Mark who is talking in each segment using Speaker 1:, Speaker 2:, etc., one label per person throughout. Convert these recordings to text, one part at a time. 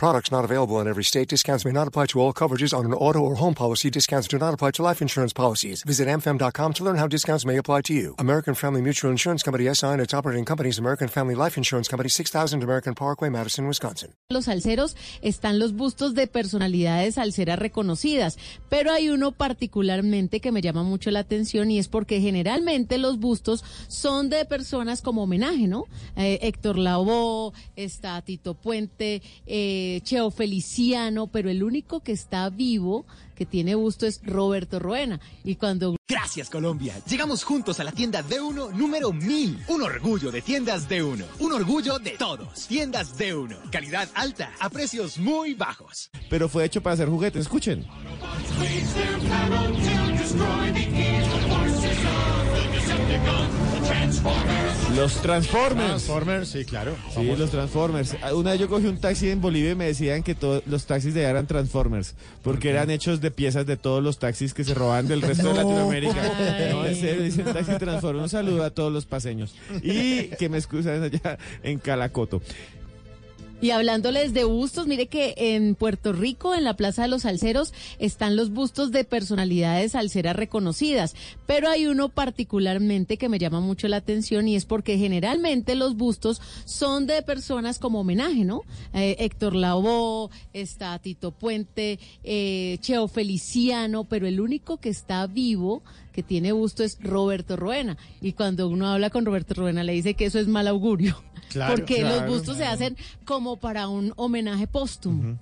Speaker 1: Products not available in every state. Discounts may not apply to all coverages on an auto or home policy. Discounts do not apply to life insurance policies. Visit amfam.com to learn how discounts may apply to you. American Family Mutual Insurance Company SI and its operating companies American Family Life Insurance Company 6000 American Parkway, Madison, Wisconsin.
Speaker 2: Los están los bustos de personalidades reconocidas, pero hay uno particularmente que me llama mucho la atención y es porque generalmente los bustos son de personas como homenaje, ¿no? Eh, Héctor Lavoe, está Tito Puente, eh, Cheo Feliciano, pero el único que está vivo, que tiene busto, es Roberto Roena. Y cuando...
Speaker 3: Gracias Colombia. Llegamos juntos a la tienda D1 número 1000. Un orgullo de tiendas D1. Un orgullo de todos. Tiendas D1. Calidad alta a precios muy bajos.
Speaker 4: Pero fue hecho para hacer juguetes. Escuchen. Los Transformers.
Speaker 5: Transformers, sí, claro.
Speaker 4: Sí, los Transformers. Una vez yo cogí un taxi en Bolivia y me decían que todos los taxis de allá eran Transformers, porque eran hechos de piezas de todos los taxis que se roban del resto de Latinoamérica. No, en serio, dicen taxi Transformers. Un saludo a todos los paseños. Y que me excusan allá en Calacoto.
Speaker 2: Y hablándoles de bustos, mire que en Puerto Rico, en la Plaza de los Salceros, están los bustos de personalidades salseras reconocidas, pero hay uno particularmente que me llama mucho la atención y es porque generalmente los bustos son de personas como homenaje, ¿no? Eh, Héctor Lavoe, está Tito Puente, eh, Cheo Feliciano, pero el único que está vivo que tiene busto es Roberto Roena. Y cuando uno habla con Roberto Roena le dice que eso es mal augurio. Porque los bustos se hacen como para un homenaje póstumo.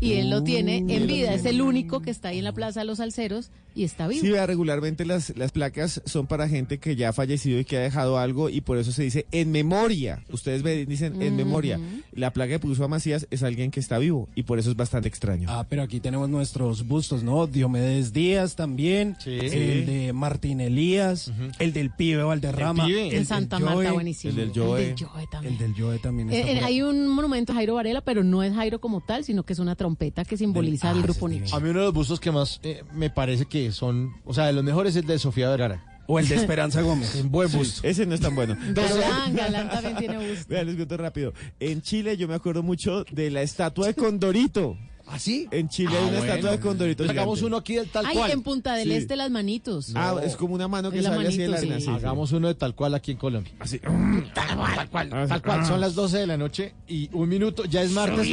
Speaker 2: Y él lo tiene en vida, es el único que está ahí en la Plaza de los Salceros y está vivo.
Speaker 4: Sí, vea, regularmente las, las placas son para gente que ya ha fallecido y que ha dejado algo y por eso se dice en memoria. Ustedes ve- dicen en memoria. La placa que puso a Macías es alguien que está vivo y por eso es bastante extraño.
Speaker 6: Ah, pero aquí tenemos nuestros bustos, ¿no? Diomedes Díaz también,
Speaker 5: Sí.
Speaker 6: el de Martín Elías, el del pibe Valderrama,
Speaker 5: El pibe.
Speaker 6: el
Speaker 2: en
Speaker 6: del
Speaker 2: Santa
Speaker 6: Joe,
Speaker 2: Marta, buenísimo.
Speaker 4: el del Joe.
Speaker 2: El del Joe también.
Speaker 6: El del Joe también está
Speaker 2: Eh, eh, hay un monumento a Jairo Varela, pero no es Jairo como tal, sino que es una trompeta que simboliza
Speaker 6: Ah,
Speaker 2: el grupo Nietzsche.
Speaker 5: A mí uno de los bustos que más eh, me parece que son, o sea, de los mejores es el de Sofía Vergara.
Speaker 6: O el de Esperanza Gómez.
Speaker 5: Un buen busto.
Speaker 4: Ese no es tan bueno.
Speaker 2: Galán, Galán también tiene busto.
Speaker 4: Vean, les cuento rápido. En Chile yo me acuerdo mucho de la estatua de Condorito.
Speaker 5: ¿Ah, sí?
Speaker 4: En Chile
Speaker 5: Ah,
Speaker 4: hay una
Speaker 5: bueno.
Speaker 4: estatua de Condorito.
Speaker 5: Hagamos
Speaker 4: gigante.
Speaker 5: uno aquí del tal
Speaker 2: Ay,
Speaker 5: cual.
Speaker 2: en Punta del
Speaker 4: Sí.
Speaker 2: Este las manitos.
Speaker 4: Ah, es como una mano que
Speaker 2: Es
Speaker 4: sale así de la arena.
Speaker 2: sí.
Speaker 4: sí, sí.
Speaker 5: Hagamos uno de tal cual aquí en Colombia.
Speaker 4: Así.
Speaker 5: Tal cual, tal cual.
Speaker 4: Ah,
Speaker 5: Tal cual. Son las 12 de la noche y un minuto, ya es martes.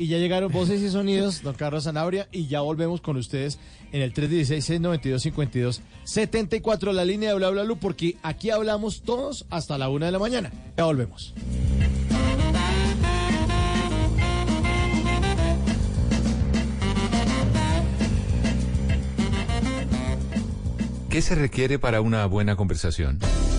Speaker 5: Y ya llegaron voces y sonidos, don Carlos Zanabria, y ya volvemos con ustedes en el 316-692-52-74, la línea de Bla Bla Blue, porque aquí hablamos todos hasta la una de la mañana. Ya volvemos.
Speaker 7: ¿Qué se requiere para una buena conversación?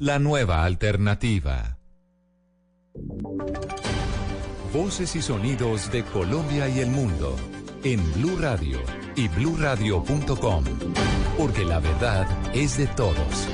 Speaker 7: La nueva alternativa. Voces y sonidos de Colombia y el mundo en Blue Radio y bluradio.com, porque la verdad es de todos.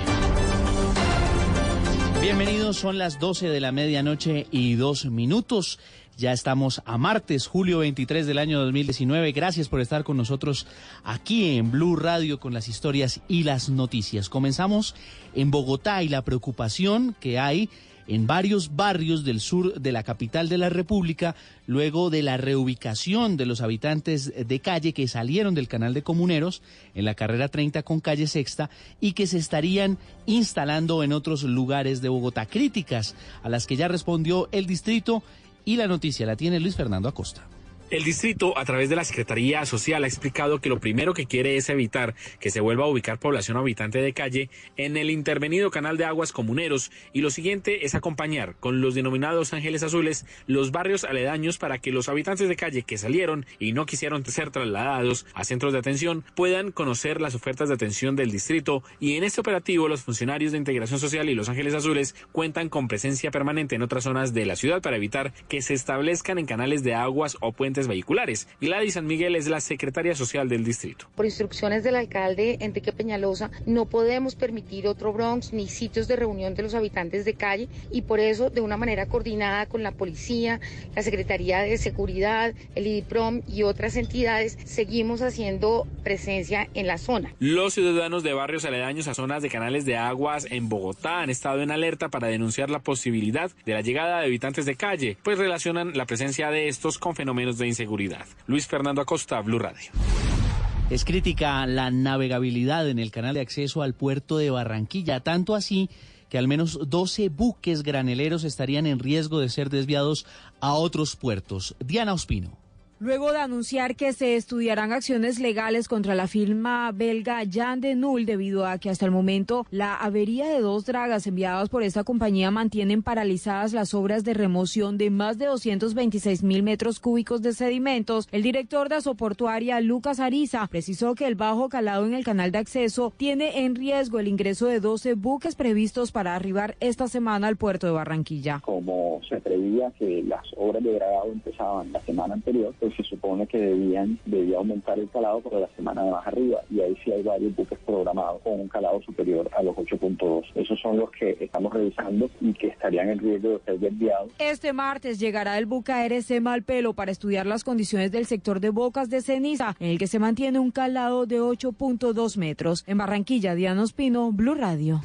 Speaker 8: Bienvenidos, son las 12 de la medianoche y dos minutos. Ya estamos a martes, julio 23 del año 2019. Gracias por estar con nosotros aquí en Blue Radio con las historias y las noticias. Comenzamos en Bogotá y la preocupación que hay en varios barrios del sur de la capital de la República, luego de la reubicación de los habitantes de calle que salieron del canal de comuneros en la carrera 30 con calle Sexta y que se estarían instalando en otros lugares de Bogotá. Críticas a las que ya respondió el distrito y la noticia la tiene Luis Fernando Acosta.
Speaker 9: El distrito, a través de la Secretaría Social, ha explicado que lo primero que quiere es evitar que se vuelva a ubicar población habitante de calle en el intervenido canal de aguas comuneros y lo siguiente es acompañar con los denominados ángeles azules los barrios aledaños para que los habitantes de calle que salieron y no quisieron ser trasladados a centros de atención puedan conocer las ofertas de atención del distrito. Y en este operativo los funcionarios de integración social y los ángeles azules cuentan con presencia permanente en otras zonas de la ciudad para evitar que se establezcan en canales de aguas o puentes vehiculares. Gladys San Miguel es la secretaria social del distrito.
Speaker 10: Por instrucciones del alcalde Enrique Peñalosa, no podemos permitir otro Bronx ni sitios de reunión de los habitantes de calle y por eso, de una manera coordinada con la policía, la Secretaría de Seguridad, el IDIPROM y otras entidades, seguimos haciendo presencia en la zona.
Speaker 9: Los ciudadanos de barrios aledaños a zonas de canales de aguas en Bogotá han estado en alerta para denunciar la posibilidad de la llegada de habitantes de calle, pues relacionan la presencia de estos con fenómenos de inseguridad. Luis Fernando Acosta, Blue Radio.
Speaker 8: Es crítica la navegabilidad en el canal de acceso al puerto de Barranquilla, tanto así que al menos 12 buques graneleros estarían en riesgo de ser desviados a otros puertos. Diana Ospino.
Speaker 11: Luego de anunciar que se estudiarán acciones legales contra la firma belga Jan de Null debido a que hasta el momento la avería de dos dragas enviadas por esta compañía mantienen paralizadas las obras de remoción de más de 226 mil metros cúbicos de sedimentos, el director de Asoportuaria Lucas Ariza precisó que el bajo calado en el canal de acceso tiene en riesgo el ingreso de 12 buques previstos para arribar esta semana al puerto de Barranquilla.
Speaker 12: Como se preveía que las obras de dragado empezaban la semana anterior, pues se supone que debían debía aumentar el calado para la semana de más arriba y ahí sí hay varios buques programados con un calado superior a los 8.2. Esos son los que estamos revisando y que estarían en riesgo de ser desviados.
Speaker 11: Este martes llegará el buque ARC Malpelo para estudiar las condiciones del sector de Bocas de Ceniza, en el que se mantiene un calado de 8.2 metros. En Barranquilla, Diana Ospino, Blue Radio.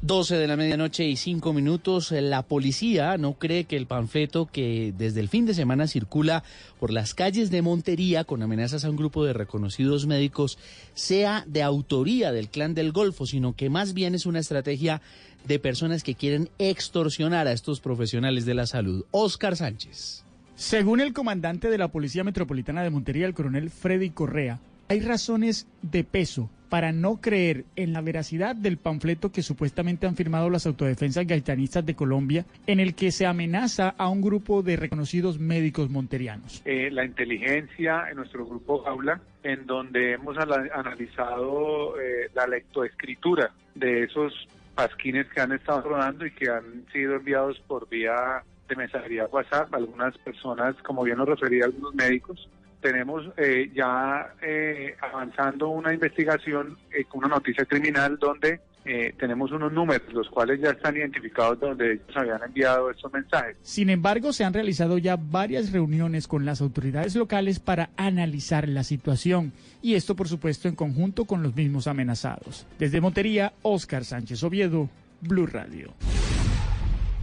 Speaker 8: 12 de la medianoche y 5 minutos. La policía no cree que el panfleto que desde el fin de semana circula por las calles de Montería con amenazas a un grupo de reconocidos médicos sea de autoría del clan del Golfo, sino que más bien es una estrategia de personas que quieren extorsionar a estos profesionales de la salud. Oscar Sánchez.
Speaker 13: Según el comandante de la Policía Metropolitana de Montería, el coronel Freddy Correa, hay razones de peso para no creer en la veracidad del panfleto que supuestamente han firmado las autodefensas gaitanistas de Colombia, en el que se amenaza a un grupo de reconocidos médicos monterianos.
Speaker 14: Eh, la inteligencia en nuestro grupo Jaula, en donde hemos analizado eh, la lectoescritura de esos pasquines que han estado rodando y que han sido enviados por vía de mensajería WhatsApp, algunas personas, como bien lo refería algunos médicos, tenemos eh, ya eh, avanzando una investigación eh, una noticia criminal donde tenemos unos números, los cuales ya están identificados donde ellos habían enviado estos mensajes.
Speaker 13: Sin embargo, se han realizado ya varias reuniones con las autoridades locales para analizar la situación y esto, por supuesto, en conjunto con los mismos amenazados. Desde Montería, Oscar Sánchez Oviedo, Blue Radio.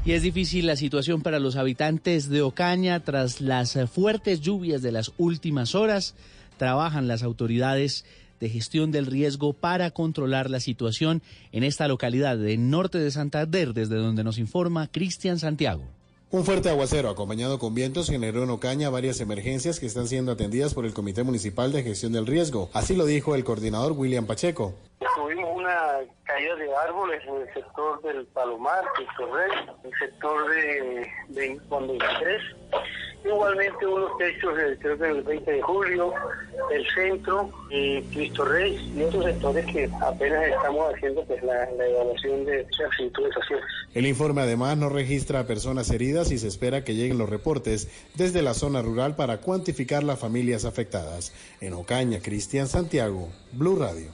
Speaker 8: Y es difícil la situación para los habitantes de Ocaña tras las fuertes lluvias de las últimas horas. Trabajan las autoridades de gestión del riesgo para controlar la situación en esta localidad del norte de Santander, desde donde nos informa Cristian Santiago.
Speaker 15: Un fuerte aguacero acompañado con vientos generó en Ocaña varias emergencias que están siendo atendidas por el Comité Municipal de Gestión del Riesgo. Así lo dijo el coordinador William Pacheco.
Speaker 16: Tuvimos una caída de árboles en el sector del Palomar, Cristo Rey, el sector de, de Juan Igualmente unos techos, creo que el 20 de julio, el centro, y Cristo Rey y otros sectores que apenas estamos haciendo pues, la, evaluación de esas situaciones.
Speaker 15: El informe además no registra personas heridas y se espera que lleguen los reportes desde la zona rural para cuantificar las familias afectadas. En Ocaña, Cristian Santiago, Blue Radio.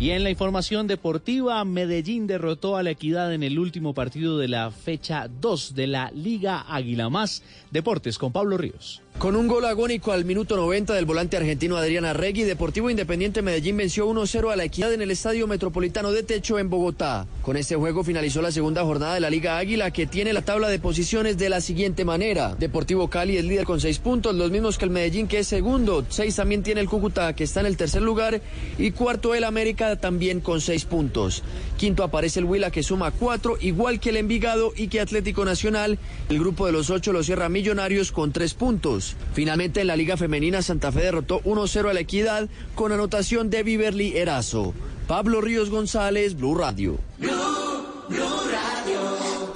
Speaker 8: Y en la información deportiva, Medellín derrotó a la Equidad en el último partido de la fecha 2 de la Liga Águila Más. Deportes con Pablo Ríos.
Speaker 17: Con un gol agónico al minuto 90 del volante argentino Adrián Arregui, Deportivo Independiente Medellín venció 1-0 a la Equidad en el Estadio Metropolitano de Techo en Bogotá. Con este juego finalizó la segunda jornada de la Liga Águila que tiene la tabla de posiciones de la siguiente manera. Deportivo Cali es líder con 6 puntos, los mismos que el Medellín que es segundo. 6 también tiene el Cúcuta que está en el tercer lugar y cuarto el América también con seis puntos. Quinto aparece el Huila que suma cuatro, igual que el Envigado y que Atlético Nacional. El grupo de los ocho lo cierra Millonarios con tres puntos. Finalmente en la Liga Femenina Santa Fe derrotó 1-0 a la Equidad con anotación de Viverly Erazo. Pablo Ríos González, Blue Radio.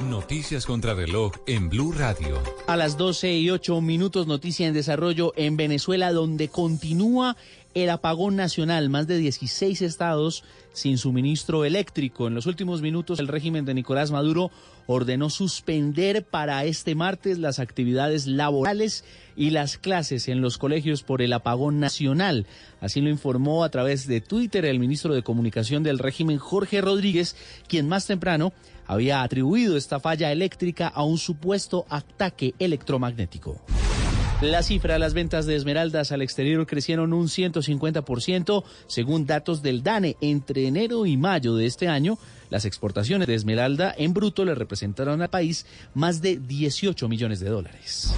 Speaker 7: Noticias contra reloj en Blue Radio.
Speaker 8: A las 12 y 8 minutos, noticia en desarrollo en Venezuela, donde continúa el apagón nacional. Más de 16 estados sin suministro eléctrico. En los últimos minutos, el régimen de Nicolás Maduro ordenó suspender para este martes las actividades laborales y las clases en los colegios por el apagón nacional. Así lo informó a través de Twitter el ministro de Comunicación del régimen, Jorge Rodríguez, quien más temprano había atribuido esta falla eléctrica a un supuesto ataque electromagnético. La cifra de las ventas de esmeraldas al exterior crecieron un 150% según datos del DANE. Entre enero y mayo de este año, las exportaciones de esmeralda en bruto le representaron al país más de 18 millones de dólares.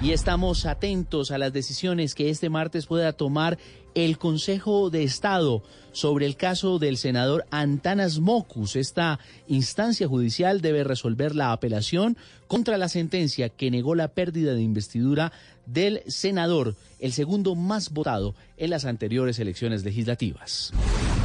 Speaker 8: Y estamos atentos a las decisiones que este martes pueda tomar el Consejo de Estado sobre el caso del senador Antanas Mocus. Esta instancia judicial debe resolver la apelación contra la sentencia que negó la pérdida de investidura del senador, el segundo más votado en las anteriores elecciones legislativas.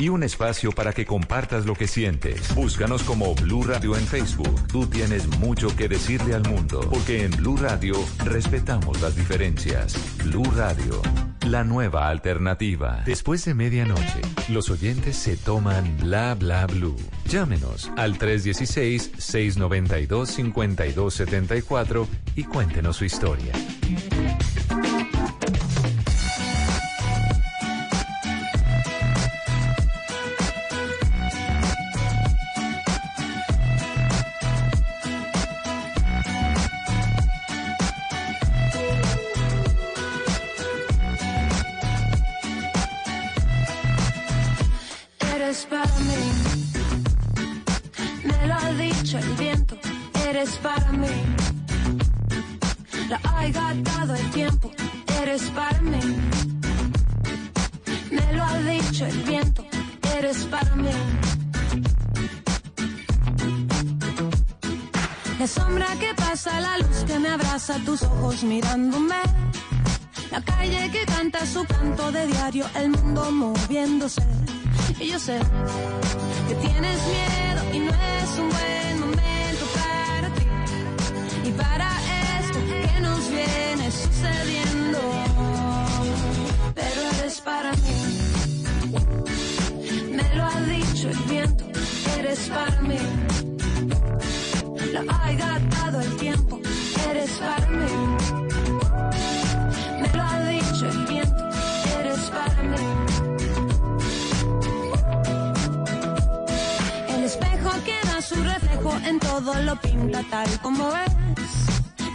Speaker 7: Y un espacio para que compartas lo que sientes. Búscanos como Blue Radio en Facebook. Tú tienes mucho que decirle al mundo, porque en Blue Radio respetamos las diferencias. Blue Radio, la nueva alternativa. Después de medianoche, los oyentes se toman bla bla blue. Llámenos al 316-692-5274 y cuéntenos su historia.
Speaker 18: Y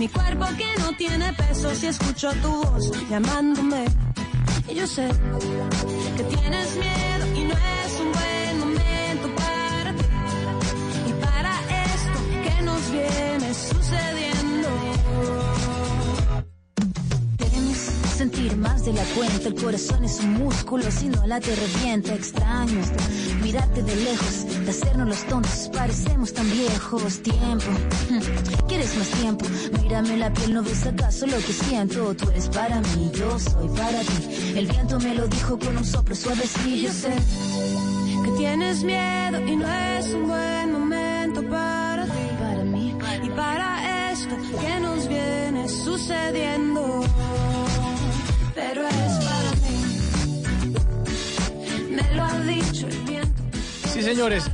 Speaker 18: Mi cuerpo que no tiene peso si escucho tu voz llamándome. Y yo sé que tienes miedo y no es un buen momento para ti. Y para esto que nos viene sucediendo.
Speaker 19: Queremos sentir más de la cuenta. El corazón es un músculo, si no la te revienta. Extraño mirarte de lejos, de hacernos los tontos. Parecemos tan viejos. Tiempo, ¿quieres más tiempo? Mírame la piel, ¿no ves acaso lo que siento? Tú eres para mí, yo soy para ti. El viento me lo dijo con un soplo suavecillo.
Speaker 18: Yo sé que tienes miedo y no es un buen momento para ti.
Speaker 19: Para mí.
Speaker 18: Y para esto que nos viene sucediendo. Pero es
Speaker 5: Sí, señores.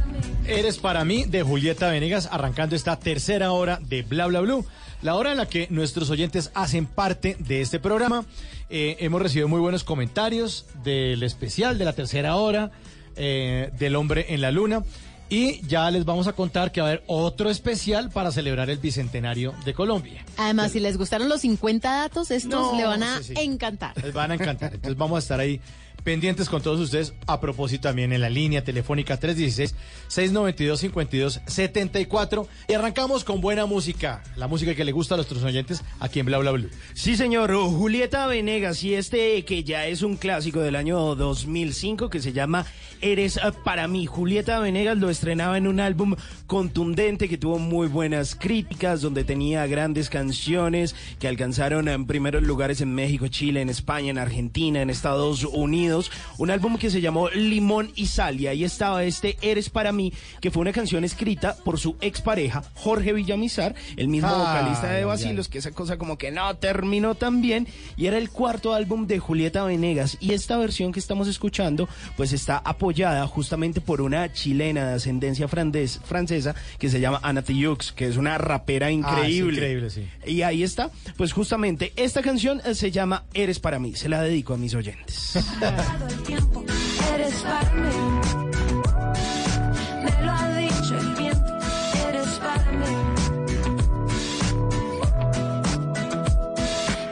Speaker 5: Eres para mí de Julieta Venegas, arrancando esta tercera hora de Bla Bla Blue. La hora en la que nuestros oyentes hacen parte de este programa. Eh, hemos recibido muy buenos comentarios del especial de la tercera hora, eh, del hombre en la luna. Y ya les vamos a contar que va a haber otro especial para celebrar el bicentenario de Colombia.
Speaker 2: Además, si les gustaron los 50 datos, estos
Speaker 5: No,
Speaker 2: le van a
Speaker 5: sí, sí.
Speaker 2: encantar.
Speaker 5: Les van a encantar. Entonces vamos a estar ahí pendientes con todos ustedes. A propósito también en la línea telefónica 316-692-5274. Y arrancamos con buena música. La música que le gusta a nuestros oyentes aquí en Bla Bla Blue.
Speaker 20: Sí, señor. Julieta Venegas y este que ya es un clásico del año 2005 que se llama Eres para mí. Julieta Venegas lo estrenaba en un álbum contundente que tuvo muy buenas críticas, donde tenía grandes canciones que alcanzaron en primeros lugares en México, Chile, en España, en Argentina, en Estados Unidos. Un álbum que se llamó Limón y Sal y ahí estaba este Eres para mí, que fue una canción escrita por su expareja Jorge Villamizar, el mismo
Speaker 5: Ay,
Speaker 20: vocalista de Basilos, que esa cosa como que no terminó tan bien y era el cuarto álbum de Julieta Venegas y esta versión que estamos escuchando pues está apoyada justamente por una chilena de ascendencia francesa que se llama Ana Tijoux, que es una rapera increíble.
Speaker 5: increíble, sí.
Speaker 20: Y ahí está, pues justamente esta canción eh, se llama Eres para mí, se la dedico a mis oyentes.
Speaker 18: el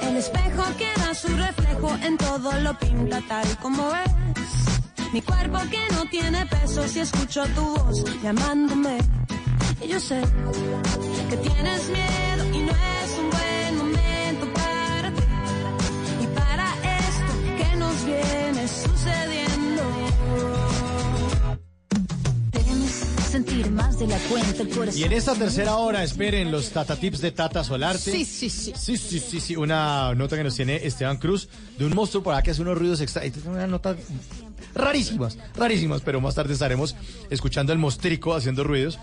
Speaker 18: el espejo que da su reflejo en todo lo pinta tal como ves. Mi cuerpo que no tiene peso si escucho tu voz llamándome. Y yo sé que tienes miedo y no es un buen momento para ti. Y para esto que nos viene sucediendo.
Speaker 19: Temes sentir más de la cuenta el corazón.
Speaker 5: Y en esta tercera hora esperen los Tata Tips de Tata Solarte.
Speaker 2: Sí, sí, sí.
Speaker 5: Sí, sí, sí, sí. Una nota que nos tiene Esteban Cruz de un monstruo por acá que hace unos ruidos extra. Una nota rarísimas, rarísimas, pero más tarde estaremos escuchando el mostrico haciendo ruidos.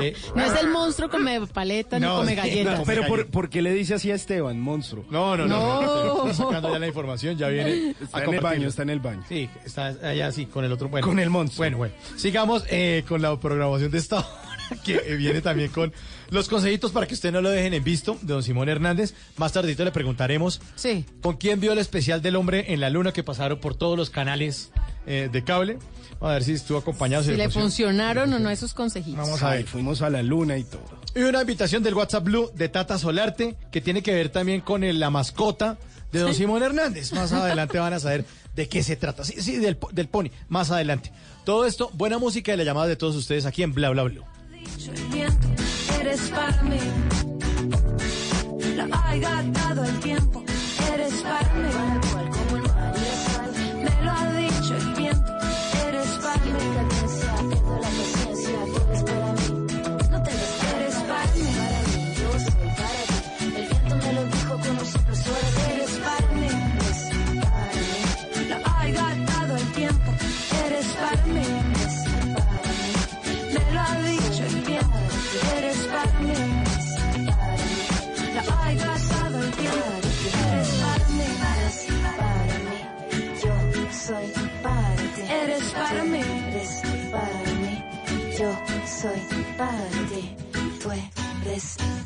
Speaker 5: Eh,
Speaker 2: No es el monstruo come paleta
Speaker 5: No,
Speaker 2: ni come galletas.
Speaker 5: no,
Speaker 20: Pero por, ¿por qué le dice así a Esteban, monstruo?
Speaker 5: No, no, no.
Speaker 2: No.
Speaker 5: no, Está sacando ya la información, ya viene.
Speaker 20: Está en el baño, está en el baño.
Speaker 5: Sí, está allá sí, con el otro. Bueno,
Speaker 20: Con el monstruo.
Speaker 5: Bueno, bueno. Sigamos eh, con la programación de esta hora, que viene también con los consejitos para que usted no lo dejen en visto de don Simón Hernández. Más tardito le preguntaremos
Speaker 2: Sí.
Speaker 5: con quién vio el especial del hombre en la luna que pasaron por todos los canales eh, de cable. A ver si estuvo acompañado.
Speaker 2: Si le
Speaker 5: funcionó.
Speaker 2: funcionaron o no esos consejitos.
Speaker 5: Vamos a ver.
Speaker 20: fuimos a la luna y todo.
Speaker 5: Y una invitación del WhatsApp Blue de Tata Solarte que tiene que ver también con el- la mascota de don Simón Hernández. Más adelante van a saber de qué se trata. Sí, sí, del, del pony. Más adelante. Todo esto, buena música y la llamada de todos ustedes aquí en Bla Bla Blue.
Speaker 18: Eres para mí. Lo ha gastado el tiempo, eres para mí.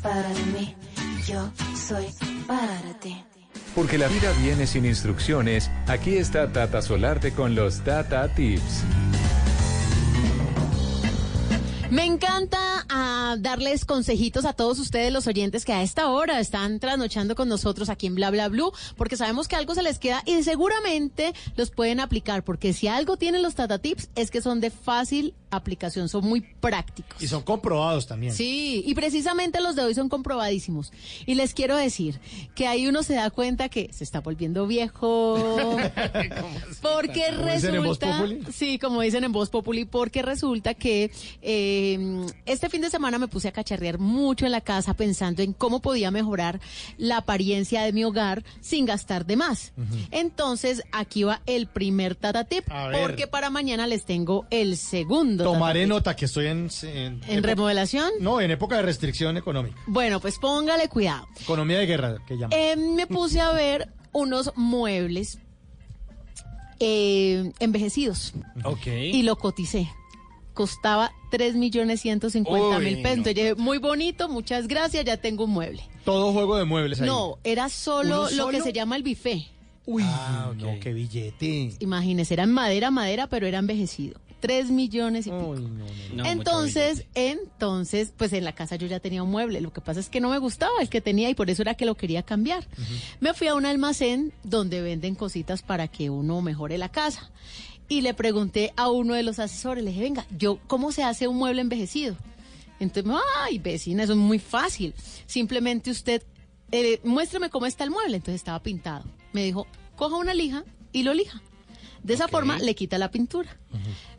Speaker 18: Para mí,
Speaker 19: yo soy para ti.
Speaker 7: Porque la vida viene sin instrucciones, aquí está Tata Solarte con los Tata Tips.
Speaker 2: Me encanta ah, darles consejitos a todos ustedes, los oyentes que a esta hora están trasnochando con nosotros aquí en Bla Bla Blue, porque sabemos que algo se les queda y seguramente los pueden aplicar, porque si algo tienen los Tata Tips es que son de fácil aplicación, son muy prácticos.
Speaker 5: Y son comprobados también.
Speaker 2: Sí, y precisamente los de hoy son comprobadísimos. Y les quiero decir que ahí uno se da cuenta que se está volviendo viejo. porque
Speaker 5: ¿Cómo dicen en Voz
Speaker 2: resulta.
Speaker 5: Populi?
Speaker 2: Sí, como dicen en Voz Populi, porque resulta que eh, este fin de semana me puse a cacharrear mucho en la casa pensando en cómo podía mejorar la apariencia de mi hogar sin gastar de más. Entonces, aquí va el primer tata tip, porque para mañana les tengo el segundo. tata
Speaker 5: Tomaré
Speaker 2: tip.
Speaker 5: nota que estoy en... ¿En,
Speaker 2: ¿En remodelación?
Speaker 5: No, en época de restricción económica.
Speaker 2: Bueno, pues póngale cuidado.
Speaker 5: Economía de guerra, que llaman.
Speaker 2: Eh, me puse a ver unos muebles eh, envejecidos
Speaker 20: Ok.
Speaker 2: y lo coticé. Costaba 3 millones 150 mil pesos.
Speaker 20: no.
Speaker 2: Entonces dije, muy bonito, muchas gracias, ya tengo un mueble.
Speaker 5: Todo juego de muebles ahí.
Speaker 2: No, era solo
Speaker 5: ¿Uno
Speaker 2: lo que se llama el buffet.
Speaker 5: Uy, no, qué billete.
Speaker 2: Imagínese, era en madera, madera, pero era envejecido. 3 millones y pico.
Speaker 20: No,
Speaker 2: entonces, entonces, pues en la casa yo ya tenía un mueble. Lo que pasa es que no me gustaba el que tenía y por eso era que lo quería cambiar. Me fui a un almacén donde venden cositas para que uno mejore la casa. Y le pregunté a uno de los asesores, le dije, venga, yo, ¿cómo se hace un mueble envejecido? Entonces, ay, vecina, eso es muy fácil. Simplemente usted, eh, muéstrame cómo está el mueble. Entonces estaba pintado. Me dijo, coja una lija y lo lija. De esa forma le quita la pintura.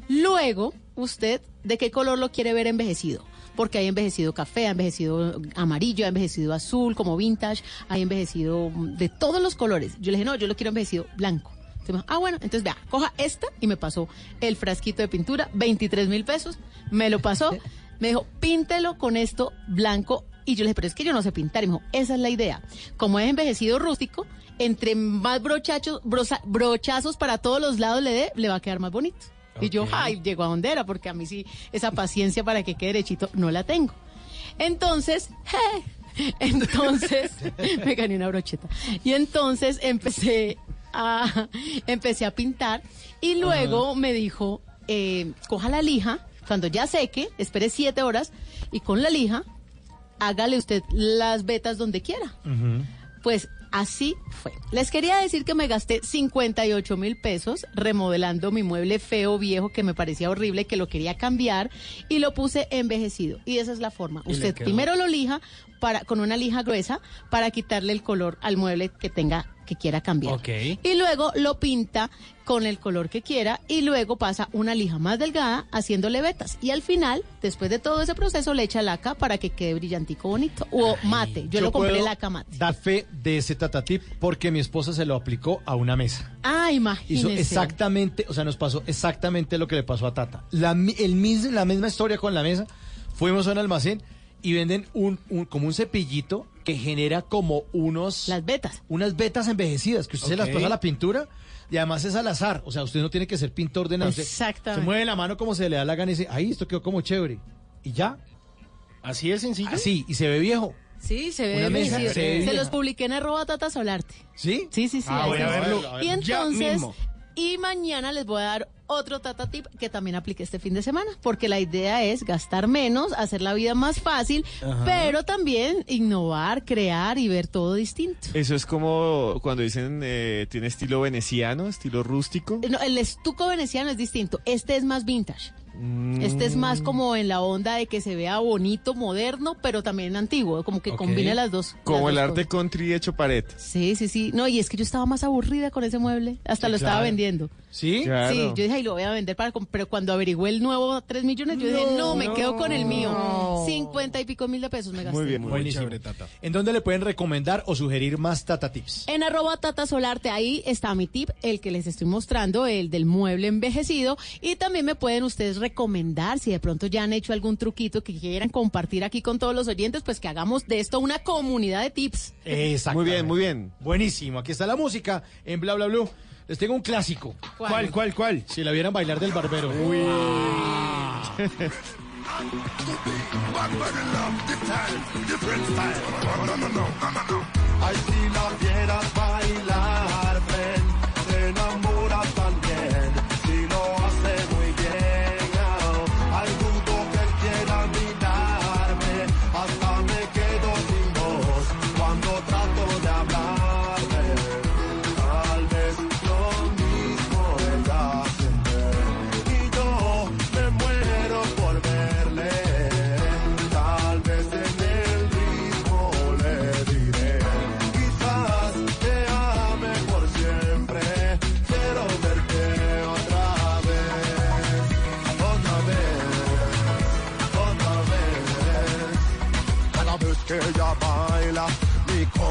Speaker 2: Luego, usted, ¿de qué color lo quiere ver envejecido? Porque hay envejecido café, hay envejecido amarillo, hay envejecido azul, como vintage, hay envejecido de todos los colores. Yo le dije, no, yo lo quiero envejecido blanco. Ah, bueno, entonces vea, coja esta y me pasó el frasquito de pintura, 23 mil pesos, me lo pasó, me dijo, píntelo con esto blanco. Y yo le dije, pero es que yo no sé pintar. Y me dijo, esa es la idea. Como es envejecido rústico, entre más brochachos, broza- brochazos para todos los lados le dé, le va a quedar más bonito. Y yo, ay, llego a donde era, porque a mí sí, esa paciencia para que quede derechito no la tengo. Entonces, entonces, me gané una brocheta. Y entonces empecé a, empecé a pintar y luego me dijo, eh, coja la lija, cuando ya seque, espere siete horas y con la lija, hágale usted las vetas donde quiera. Pues así fue. Les quería decir que me gasté 58 mil pesos remodelando mi mueble feo viejo que me parecía horrible, que lo quería cambiar y lo puse envejecido. Y esa es la forma. Usted primero lo lija para, con una lija gruesa para quitarle el color al mueble que tenga que quiera cambiar.
Speaker 20: Ok.
Speaker 2: Y luego lo pinta con el color que quiera y luego pasa una lija más delgada haciéndole vetas. Y al final, después de todo ese proceso, le echa laca para que quede brillantico bonito. O mate. Yo, lo compré
Speaker 5: puedo
Speaker 2: laca mate.
Speaker 5: Dar fe de ese tatatip porque mi esposa se lo aplicó a una mesa.
Speaker 2: Ah,
Speaker 5: Hizo
Speaker 2: imagínese.
Speaker 5: exactamente, o sea, nos pasó exactamente lo que le pasó a Tata. La, el mis- la misma historia con la mesa. Fuimos a un almacén y venden un, un- como un cepillito que genera como unos...
Speaker 2: Las vetas.
Speaker 5: Unas vetas envejecidas, que usted se las pasa a la pintura y además es al azar. O sea, usted no tiene que ser pintor de nada.
Speaker 2: Exactamente.
Speaker 5: Se mueve la mano como se le da la gana y dice, ahí, esto quedó como chévere. Y ya,
Speaker 20: ¿Así de sencillo?
Speaker 5: así, y se ve viejo.
Speaker 2: Sí, se ve
Speaker 5: Una mesa, se
Speaker 2: Se
Speaker 5: vieja.
Speaker 2: los publiqué en arroba Tata Solarte.
Speaker 5: ¿Sí?
Speaker 2: Sí, sí, sí.
Speaker 20: Ah, voy a verlo.
Speaker 2: Y
Speaker 20: Ya
Speaker 2: entonces,
Speaker 20: mismo.
Speaker 2: y mañana les voy a dar otro Tata Tip que también apliqué este fin de semana, porque la idea es gastar menos, hacer la vida más fácil,
Speaker 4: Ajá.
Speaker 2: pero también innovar, crear y ver todo distinto.
Speaker 4: Eso es como cuando dicen eh, tiene estilo veneciano, estilo rústico.
Speaker 2: No, el estuco veneciano es distinto, este es más vintage. Este es más como en la onda de que se vea bonito, moderno, pero también antiguo, como que
Speaker 4: Ok.
Speaker 2: combine las dos.
Speaker 4: Como
Speaker 2: las
Speaker 4: el arte
Speaker 2: cosas.
Speaker 4: country hecho pared.
Speaker 2: Sí, sí, sí. No, y es que yo estaba más aburrida con ese mueble. Hasta
Speaker 4: Sí,
Speaker 2: lo estaba vendiendo.
Speaker 5: ¿Sí?
Speaker 4: Claro.
Speaker 2: Sí, yo dije, ay, lo voy a vender para... comp-". Pero cuando averigüé el nuevo 3 millones, yo dije, no, me quedo con el mío. 50 y pico mil de pesos me gasté.
Speaker 4: Muy bien, muy
Speaker 5: Buenísimo.
Speaker 4: chévere, Tata.
Speaker 5: ¿En dónde le pueden recomendar o sugerir más Tata Tips?
Speaker 2: En arroba Tata Solarte, ahí está mi tip, el que les estoy mostrando, el del mueble envejecido. Y también me pueden ustedes recomendar, si de pronto ya han hecho algún truquito que quieran compartir aquí con todos los oyentes, pues que hagamos de esto una comunidad de tips.
Speaker 5: Exacto.
Speaker 4: Muy bien, muy bien.
Speaker 5: Buenísimo. Aquí está la música en Bla Bla Blue. Les tengo un clásico.
Speaker 20: ¿Cuál, cuál, cuál?
Speaker 5: Si la vieran bailar del barbero. Uy.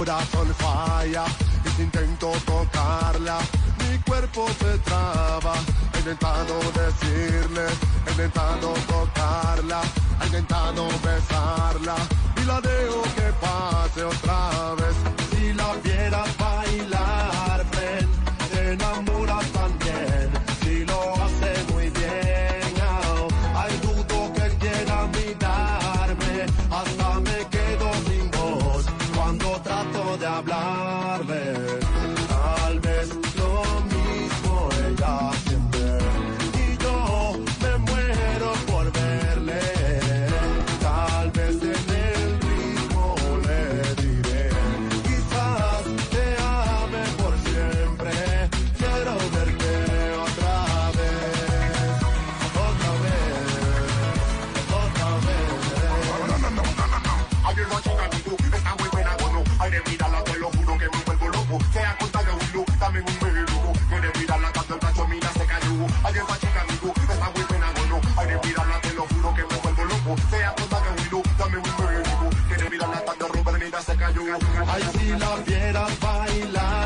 Speaker 21: corazón falla. Intento tocarla, mi cuerpo se traba. He intentado decirle, he intentado tocarla, he intentado besarla. Y la dejo que pase otra vez. Si la vieras bailar, ven, te Ay, si la vieras bailar.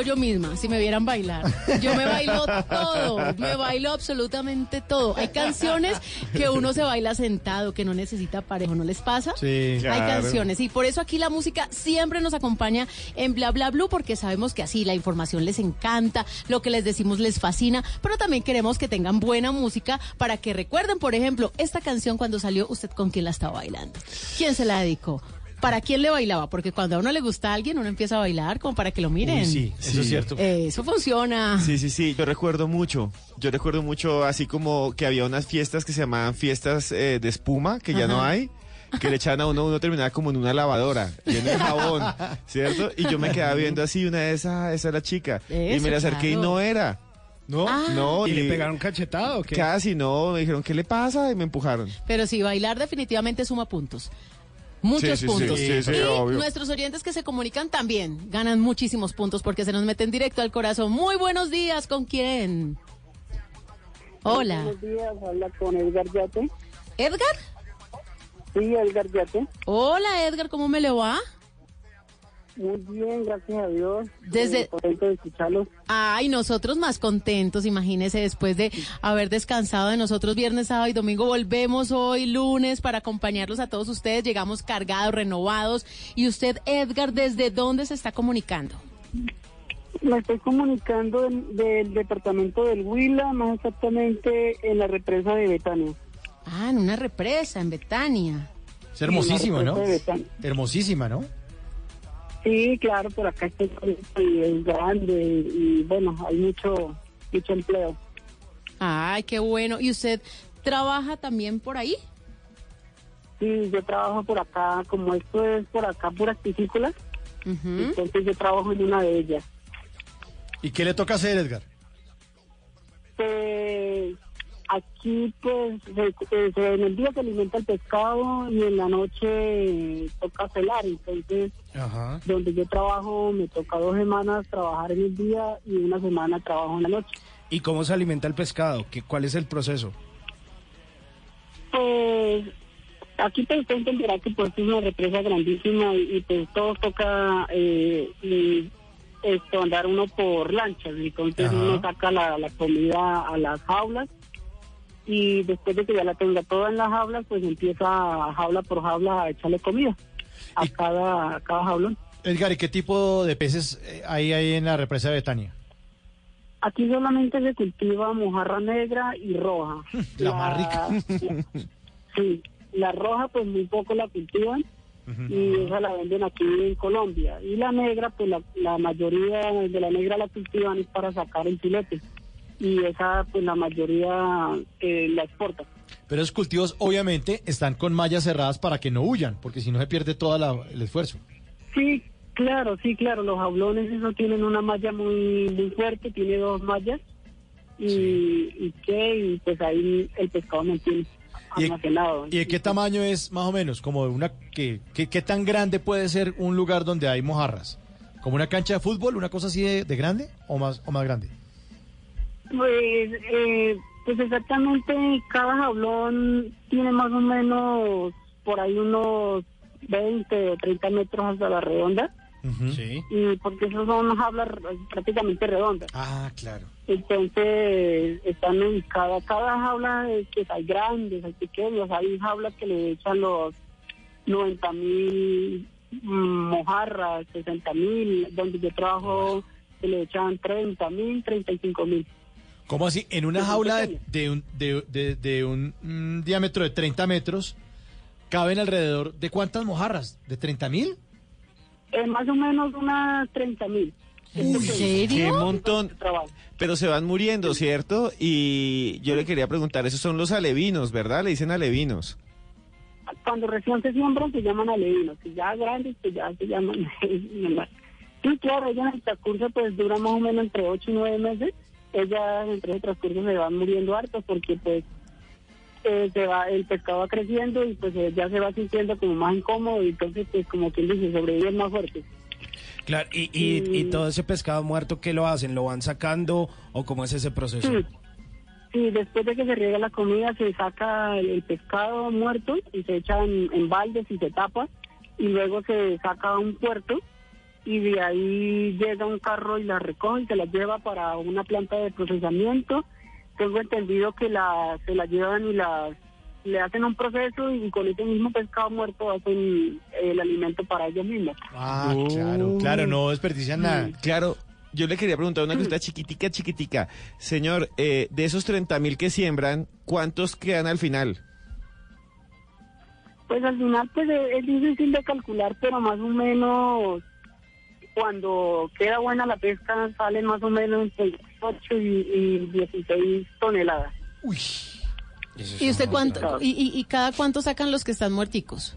Speaker 21: Yo
Speaker 2: misma, si me vieran bailar. Yo me bailo todo, me bailo absolutamente todo. Hay canciones que uno se baila sentado, que no necesita parejo, ¿no les pasa?
Speaker 5: Sí,
Speaker 2: Hay
Speaker 5: claro.
Speaker 2: canciones y por eso aquí la música siempre nos acompaña en Bla Bla Blue porque sabemos que así la información les encanta, lo que les decimos les fascina, pero también queremos que tengan buena música para que recuerden, por ejemplo, esta canción cuando salió, usted con quién la estaba bailando, quién se la dedicó. ¿Para quién le bailaba? Porque cuando a uno le gusta a alguien, uno empieza a bailar como para que lo miren.
Speaker 5: Uy, sí, eso es cierto.
Speaker 2: Eh, eso funciona.
Speaker 4: Sí, sí, sí, yo recuerdo mucho. Yo recuerdo mucho así como que había unas fiestas que se llamaban fiestas eh, de espuma, que ya no hay, que le echaban a uno, uno terminaba como en una lavadora, lleno de jabón, ¿cierto? Y yo me quedaba viendo así, una de esas, esa era la chica. y me la acerqué y no era.
Speaker 5: ¿No?
Speaker 4: No,
Speaker 20: ¿Y le pegaron cachetado o qué?
Speaker 4: Casi no, me dijeron, ¿qué le pasa? Y me empujaron.
Speaker 2: Pero sí, bailar definitivamente suma puntos. Muchos
Speaker 4: Sí, sí, sí,
Speaker 2: puntos.
Speaker 4: sí, sí,
Speaker 2: y
Speaker 4: obvio.
Speaker 2: nuestros oyentes que se comunican también ganan muchísimos puntos porque se nos meten directo al corazón. Muy buenos días, ¿con quién? Hola.
Speaker 22: Buenos días, habla con Edgar Yate.
Speaker 2: ¿Edgar?
Speaker 22: Sí, Edgar Yate.
Speaker 2: Hola, Edgar, ¿cómo me le va?
Speaker 22: Muy bien, gracias a Dios.
Speaker 2: Desde-
Speaker 22: Eh, contento de escucharlos.
Speaker 2: Ay, nosotros más contentos, imagínese, después de haber descansado de nosotros viernes, sábado y domingo, volvemos hoy lunes para acompañarlos a todos ustedes. Llegamos cargados, renovados. Y usted, Edgar, ¿desde dónde se está comunicando?
Speaker 22: Me estoy comunicando del, del departamento del Huila, más exactamente en la represa de Betania.
Speaker 2: Ah, en una represa, en Betania.
Speaker 5: Es hermosísimo, ¿no? Hermosísima, ¿no?
Speaker 22: Sí, claro, por acá y es grande y bueno, hay mucho, mucho empleo.
Speaker 2: Ay, qué bueno. ¿Y usted trabaja también por ahí?
Speaker 22: Sí, yo trabajo por acá, como esto es por acá puras piscícolas, entonces yo trabajo en una de ellas.
Speaker 5: ¿Y qué le toca hacer, Edgar?
Speaker 22: Pues aquí pues se- se- en el día se alimenta el pescado y en la noche toca celar, entonces
Speaker 5: Ajá.
Speaker 22: donde yo trabajo me toca dos semanas trabajar en el día y una semana trabajo en la noche.
Speaker 20: ¿Y cómo se alimenta el pescado? ¿Qué, ¿Cuál es el proceso?
Speaker 22: Pues aquí pues usted entenderá que pues es una represa grandísima y, y, pues todo toca eh, y, esto andar uno por lanchas, entonces
Speaker 23: Ajá.
Speaker 22: uno saca la, la comida a las jaulas y después de que ya la tenga toda en las jaulas pues empieza jaula por jaula a echarle comida a cada, a cada jaulón.
Speaker 5: Edgar, ¿y qué tipo de peces eh, hay ahí en la represa de Betania?
Speaker 22: Aquí solamente se cultiva mojarra negra y roja.
Speaker 5: La más rica.
Speaker 22: la- sí, la roja pues muy poco la cultivan y esa la venden aquí en Colombia. Y la negra pues la, la mayoría de la negra la cultivan es para sacar el filete. Y esa pues la mayoría eh, la exporta.
Speaker 5: Pero esos cultivos obviamente están con mallas cerradas para que no huyan, porque si no se pierde todo la- el esfuerzo.
Speaker 22: Sí, claro, sí, claro. Los jaulones eso tienen una malla muy muy fuerte, tiene dos mallas. Y, y qué, y pues ahí el pescado mantiene
Speaker 5: ¿Y,
Speaker 22: almacenado.
Speaker 5: y de qué tamaño es más o menos? Como una que, que- qué tan grande puede ser un lugar donde hay mojarras? ¿Como una cancha de fútbol, una cosa así de, de grande o más o más grande?
Speaker 22: Pues, eh, pues exactamente cada jaulón tiene más o menos por ahí unos 20 o 30 metros hasta la redonda.
Speaker 20: Sí.
Speaker 22: Y porque esos son jaulas prácticamente redondas.
Speaker 5: Ah, claro.
Speaker 22: Entonces, están en cada, cada jaula, pues hay grandes, hay pequeños, hay jaulas que le echan los 90 mil mojarras, 60 mil, donde yo trabajo se le echan 30 mil, 35 mil.
Speaker 5: ¿Cómo así? En una
Speaker 22: Pues
Speaker 5: jaula de, un, de, de- de un mm, diámetro de 30 metros, caben alrededor de cuántas mojarras? ¿De 30 mil?
Speaker 22: Eh, más o menos unas 30 mil.
Speaker 4: Qué montón. Pero se van muriendo, ¿cierto? Y yo le quería preguntar, esos son los alevinos, ¿verdad? Le dicen alevinos.
Speaker 22: Cuando recién se siembran se llaman alevinos, y ya grandes pues ya se llaman. Sí, claro, ella en el transcurso pues dura más o menos entre 8 y 9 meses. Ellas entre ese transcurso se van muriendo hartos porque pues eh, se va el pescado va creciendo y pues eh, ya se va sintiendo como más incómodo y entonces pues como quien dice sobreviven más fuerte.
Speaker 20: Claro, y, y, y todo ese pescado muerto, ¿qué lo hacen? ¿Lo van sacando o cómo es ese proceso?
Speaker 22: Sí. Sí, después de que se riega la comida se saca el, el pescado muerto y se echa en, en baldes y se tapa y luego se saca a un puerto y de ahí llega un carro y las recoge y se las lleva para una planta de procesamiento. Tengo entendido que la, se las llevan y las le hacen un proceso y con ese mismo pescado muerto hacen el alimento para ellos mismos.
Speaker 5: Ah, claro, claro, no desperdician nada.
Speaker 4: Claro, yo le quería preguntar una cosita chiquitica, chiquitica. Señor, eh, de esos 30 mil que siembran, ¿cuántos quedan al final?
Speaker 22: Pues al final pues es es difícil de calcular, pero más o menos cuando queda buena la pesca salen más o menos entre 8 y, y 16 toneladas.
Speaker 2: ¿Y usted cuánto, y, y, y cada cuánto sacan los que están muerticos?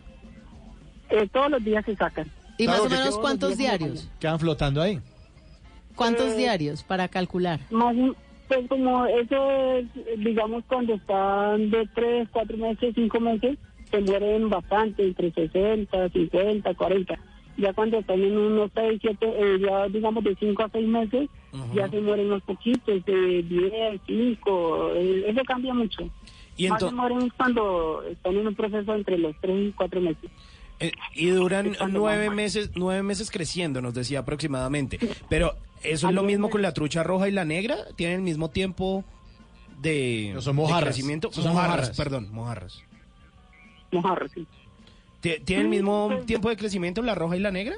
Speaker 22: Eh, todos los días se sacan.
Speaker 2: ¿Y
Speaker 5: Claro,
Speaker 2: más o menos
Speaker 5: que-
Speaker 2: cuántos diarios?
Speaker 5: Quedan flotando ahí.
Speaker 2: ¿Cuántos
Speaker 22: Eh,
Speaker 2: diarios para calcular?
Speaker 22: Más, o- pues como eso es, digamos, cuando están de 3, 4 meses, 5 meses, se mueren bastante, entre 60, 50, 40. Ya cuando están en unos 6, 7, eh, ya digamos de 5 a 6 meses, ya se mueren unos poquitos, de 10, 5, eh, eso cambia mucho.
Speaker 20: Y
Speaker 22: Más se mueren cuando están en un proceso entre los 3 y 4 meses.
Speaker 20: Eh, y duran nueve meses, nueve meses creciendo, nos decía aproximadamente. Pero eso es lo mismo con la trucha roja y la negra, tienen el mismo tiempo de,
Speaker 5: No, son
Speaker 20: de
Speaker 5: mojarras.
Speaker 20: crecimiento.
Speaker 5: Son
Speaker 20: mojarras,
Speaker 5: mojarras.
Speaker 20: perdón, mojarras.
Speaker 22: Mojarras, sí.
Speaker 20: Ti- ¿Tienen el mismo tiempo de crecimiento la roja y la negra?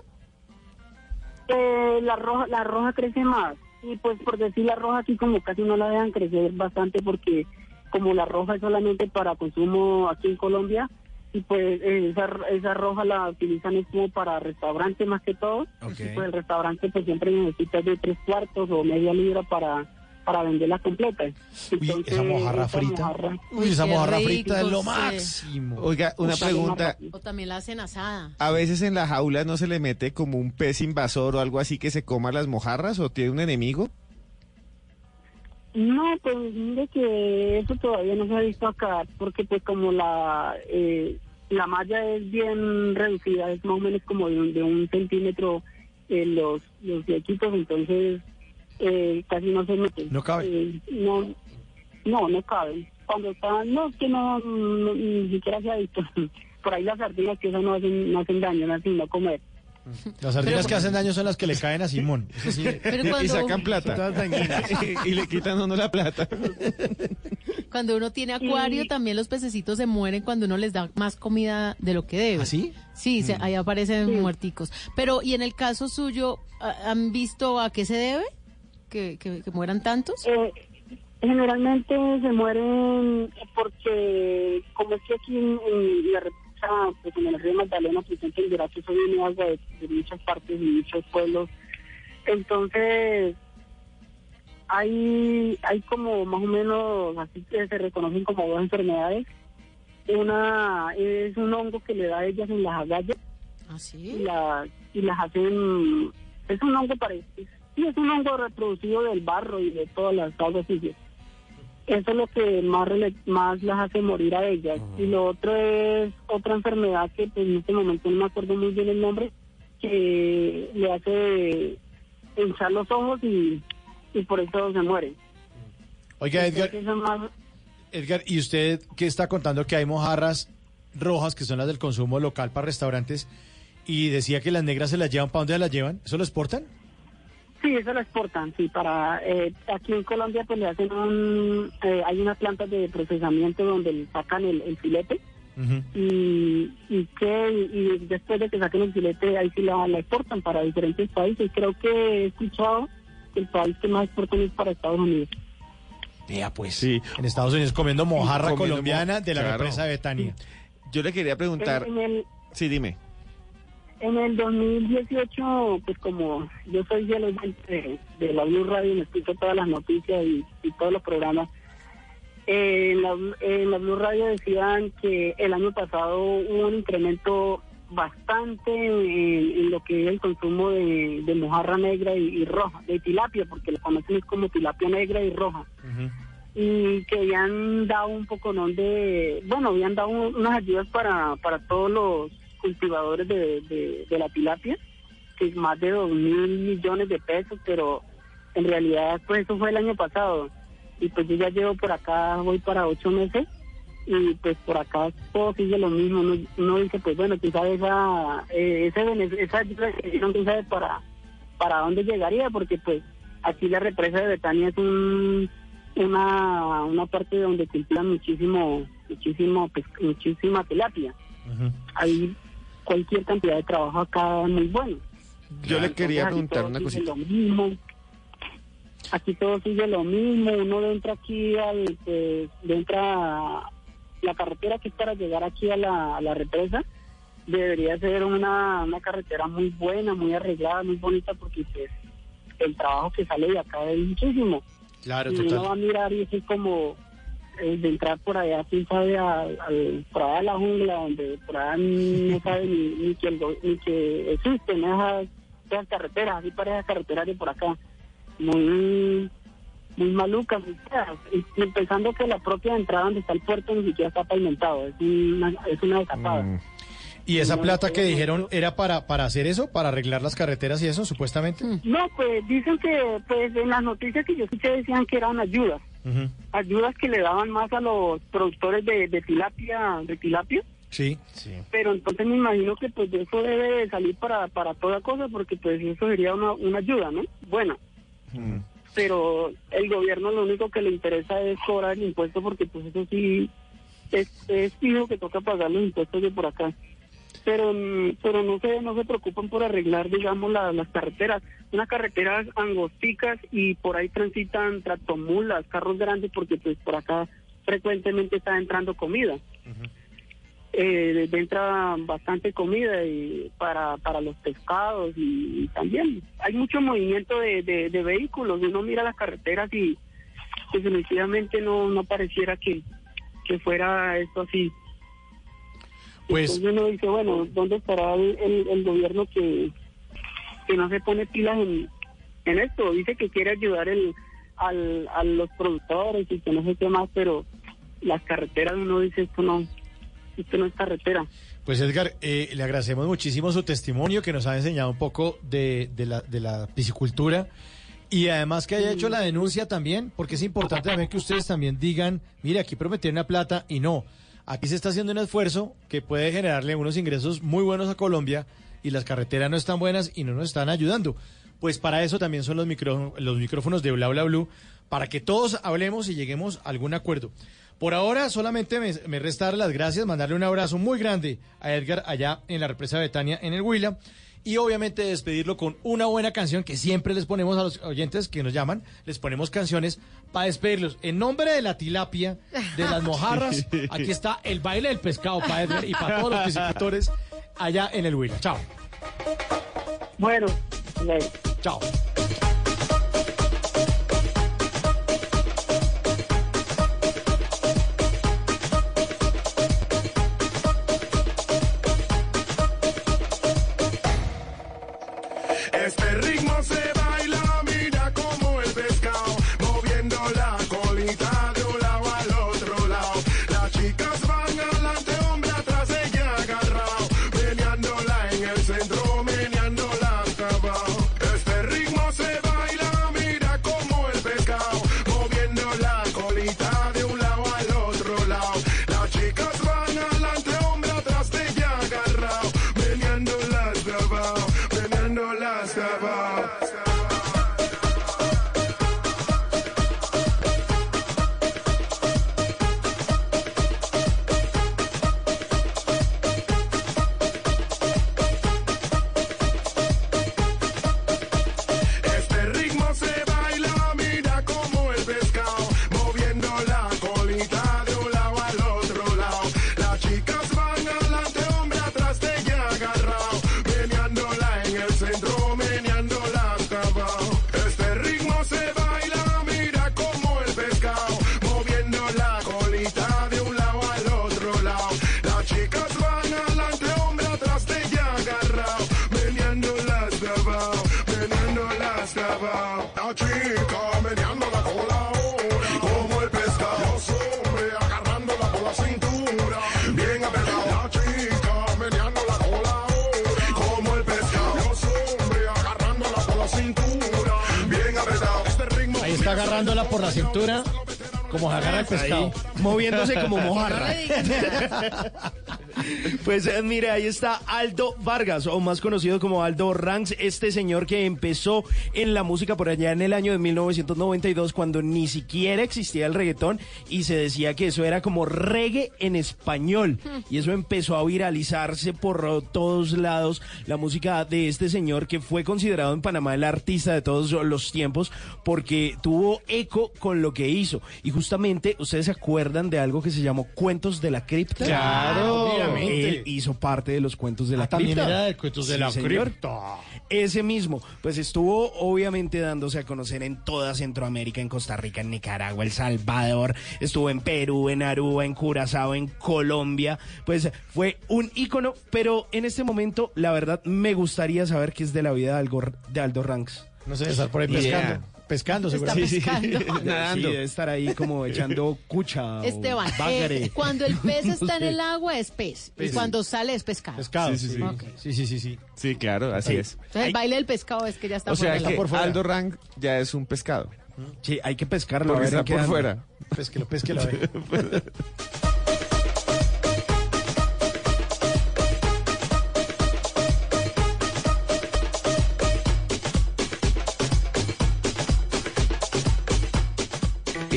Speaker 22: Eh, la roja la roja crece más. Y pues por decir la roja aquí como casi no la dejan crecer bastante porque como la roja es solamente para consumo aquí en Colombia y pues eh, esa, esa roja la utilizan es como para restaurantes más que todo. Y pues el restaurante pues siempre necesita de tres cuartos o media libra para para venderla completa
Speaker 5: Uy, esa mojarra frita. Uy, esa mojarra frita es lo máximo.
Speaker 4: Oiga, una pregunta.
Speaker 2: O también la hacen asada.
Speaker 4: ¿A veces en la jaula no se le mete como un pez invasor o algo así que se coma las mojarras o tiene un enemigo?
Speaker 22: No, pues mire que eso todavía no se ha visto acá, porque pues como la eh, la malla es bien reducida, es más o menos como de un, de un centímetro eh, los, los equipos, entonces eh, casi no se meten.
Speaker 5: No cabe.
Speaker 22: Eh, no, no, no caben. Cuando están, no, es que no, no, ni siquiera se ha visto. Por ahí las sardinas que eso no hacen, no hacen daño, no hacen no comer.
Speaker 5: Las sardinas que hacen daño son las que le caen a Simón. Eso sí.
Speaker 2: Pero
Speaker 4: Y
Speaker 2: cuando,
Speaker 4: sacan plata. Y le quitan uno la plata.
Speaker 2: cuando uno tiene acuario,
Speaker 22: Y-
Speaker 2: también los pececitos se mueren cuando uno les da más comida de lo que debe.
Speaker 5: ¿Ah, sí?
Speaker 2: Sí, se- ahí aparecen muerticos. Pero, ¿y en el caso suyo, ¿ha- han visto a qué se debe? ¿Que, que, que mueran tantos?
Speaker 22: Eh, generalmente se mueren porque, como es que aquí en, en la República, pues en el río Magdalena, pues en Tenderato eso viene agua de, de muchas partes y muchos pueblos. Entonces, hay, hay como más o menos, así que se reconocen como dos enfermedades. Una es un hongo que le da a ellas en las agallas
Speaker 2: ¿Ah,
Speaker 22: y, la, y las hacen, es un hongo parecido, sí, es un hongo reproducido del barro y de todas las sucias. Eso es lo que más, más las hace morir a ellas. Y lo otro es otra enfermedad que pues, en este momento no me acuerdo muy bien el nombre, que le hace hinchar los ojos y, y por eso se muere.
Speaker 5: Oiga, Edgar,
Speaker 22: más-
Speaker 5: Edgar, ¿y usted qué está contando que hay mojarras rojas que son las del consumo local para restaurantes y decía que las negras se las llevan para dónde las llevan? ¿Eso lo exportan?
Speaker 22: Sí, eso lo exportan, sí, para eh, aquí en Colombia pues le hacen un, eh, hay unas plantas de procesamiento donde le sacan el, el filete y, y que y después de que saquen el filete ahí sí la, la exportan para diferentes países. Creo que he escuchado que el país que más exportan es para Estados Unidos.
Speaker 5: Ya, pues.
Speaker 4: Sí.
Speaker 5: En Estados Unidos comiendo mojarra
Speaker 4: Comiendo
Speaker 5: colombiana
Speaker 4: mo-
Speaker 5: de la
Speaker 4: claro.
Speaker 5: represa de Betania.
Speaker 4: Yo le quería preguntar.
Speaker 22: En, en el
Speaker 4: Sí, dime.
Speaker 22: En el 2018, pues como yo soy oyente de, de la Blue Radio, me escucho todas las noticias y, y todos los programas. Eh, en, la, en la Blue Radio decían que el año pasado hubo un incremento bastante en, en lo que es el consumo de, de mojarra negra y, y roja, de tilapia, porque lo conocen como tilapia negra y roja. Y que habían dado un poco de, bueno, habían dado un- unas ayudas para, para todos los cultivadores de, de, de la tilapia, que es más de dos mil millones de pesos, pero en realidad pues eso fue el año pasado y pues yo ya llevo por acá, voy para ocho meses y pues por acá todo sigue lo mismo. Uno, uno dice, pues bueno, sabes esa, eh, ese esa tú sabes para, para dónde llegaría, porque pues aquí la represa de Betania es un, una, una parte donde cultivan muchísimo, muchísimo, pues, muchísima tilapia. Hay cualquier cantidad de trabajo acá muy bueno.
Speaker 4: Yo le quería
Speaker 22: Entonces,
Speaker 4: preguntar una cosita.
Speaker 22: Lo mismo. Aquí todo sigue lo mismo. Uno entra aquí al, pues, entra a la carretera que es para llegar aquí a la, a la represa. Debería ser una, una carretera muy buena, muy arreglada, muy bonita, porque pues, el trabajo que sale de acá es muchísimo.
Speaker 5: Claro,
Speaker 22: y uno va a mirar y es como eh, de entrar por allá, quién sabe, a- al- por allá a la jungla, donde por allá no sabe ni, ni, que, el ni que existen esas, esas carreteras, así para esas carreteras de por acá. Muy muy malucas. Y, y pensando que la propia entrada donde está el puerto ni siquiera está pavimentado, es una, es una desapada.
Speaker 4: Mm.
Speaker 5: ¿Y esa plata que dijeron era para, para hacer eso, para arreglar las carreteras y eso, supuestamente?
Speaker 22: No, pues dicen que pues en las noticias que yo escuché decían que eran ayudas. Ayudas que le daban más a los productores de, de tilapia, de tilapia,
Speaker 5: Sí, sí.
Speaker 22: pero entonces me imagino que pues de eso debe de salir para, para toda cosa, porque pues eso sería una, una ayuda, ¿no? Bueno, pero el gobierno lo único que le interesa es cobrar el impuesto, porque pues eso sí es, es fijo que toca pagar los impuestos de por acá. Pero, pero no se no se preocupan por arreglar, digamos, la- las carreteras. Unas carreteras angosticas y por ahí transitan tractomulas, carros grandes, porque pues por acá frecuentemente está entrando comida. Eh, entra bastante comida y para, para los pescados y, y también hay mucho movimiento de, de, de vehículos. Uno mira las carreteras y definitivamente no, no pareciera que, que fuera esto así.
Speaker 5: Pues-
Speaker 22: Entonces uno dice, bueno, ¿dónde estará el, el- el gobierno que, que no se pone pilas en, en esto? Dice que quiere ayudar el, al, a los productores y que no sé qué más, pero las carreteras uno dice, esto no, esto no es carretera.
Speaker 5: Pues Edgar, eh, le agradecemos muchísimo su testimonio que nos ha enseñado un poco de, de la, de la piscicultura y además que haya hecho la denuncia también, porque es importante también que ustedes también digan, mire, aquí prometieron una plata y no. Aquí se está haciendo un esfuerzo que puede generarle unos ingresos muy buenos a Colombia y las carreteras no están buenas y no nos están ayudando. Pues para eso también son los, micro- los micrófonos de Bla Bla Blue, para que todos hablemos y lleguemos a algún acuerdo. Por ahora solamente me, me resta las gracias, mandarle un abrazo muy grande a Edgar allá en la represa Betania en el Huila y obviamente despedirlo con una buena canción que siempre les ponemos a los oyentes que nos llaman, les ponemos canciones para despedirlos. En nombre de la tilapia, de las mojarras, aquí está el baile del pescado para Edgar y para todos los piscicultores allá en el Huila. Chao.
Speaker 22: Bueno,
Speaker 5: Chao.
Speaker 21: Como
Speaker 20: mojarra. Pues eh, mire, ahí está Aldo Vargas, o más conocido como Aldo Ranks, este señor que empezó en la música por allá en el año de 1992, cuando ni siquiera existía el reggaetón y se decía que eso era como reggae en español. Y eso empezó a viralizarse por todos lados. La música de este señor que fue considerado en Panamá el artista de todos los tiempos porque tuvo eco con lo que hizo. Y justamente, ¿ustedes se acuerdan de algo que se llamó Cuentos de la Cripta?
Speaker 5: Claro, obviamente.
Speaker 20: Él hizo parte de los Cuentos de la
Speaker 5: Ah, también
Speaker 20: Cripta.
Speaker 5: era de Cuentos de
Speaker 20: Sí,
Speaker 5: la
Speaker 20: señor.
Speaker 5: Cripta.
Speaker 20: Ese mismo, pues estuvo obviamente dándose a conocer en toda Centroamérica, en Costa Rica, en Nicaragua, El Salvador, estuvo en Perú, en Aruba, en Curazao, en Colombia, pues fue un ícono, pero en este momento la verdad me gustaría saber qué es de la vida de Aldo, de Aldo Ranks.
Speaker 5: No sé, estar por ahí
Speaker 20: idea.
Speaker 5: Pescando. Pescando,
Speaker 2: Está
Speaker 5: seguro.
Speaker 2: pescando.
Speaker 20: Sí, debe estar ahí como echando cucha. o
Speaker 2: Esteban,
Speaker 20: bagre.
Speaker 2: eh, cuando el pez
Speaker 20: No
Speaker 2: está en el agua es pez. Y
Speaker 4: Pez.
Speaker 2: cuando sale es pescado.
Speaker 5: Pescado.
Speaker 4: Sí, sí, sí.
Speaker 2: Ok.
Speaker 5: Sí, sí, sí, sí.
Speaker 4: Sí, claro, así es.
Speaker 2: Entonces el baile del pescado es que ya está
Speaker 4: O sea
Speaker 2: fuera
Speaker 4: que
Speaker 2: agua.
Speaker 4: Aldo Rank ya es un pescado.
Speaker 20: Sí, hay que pescarlo. a
Speaker 4: Porque
Speaker 20: ver
Speaker 4: está por fuera.
Speaker 5: Pésquelo, pésquelo. a ver.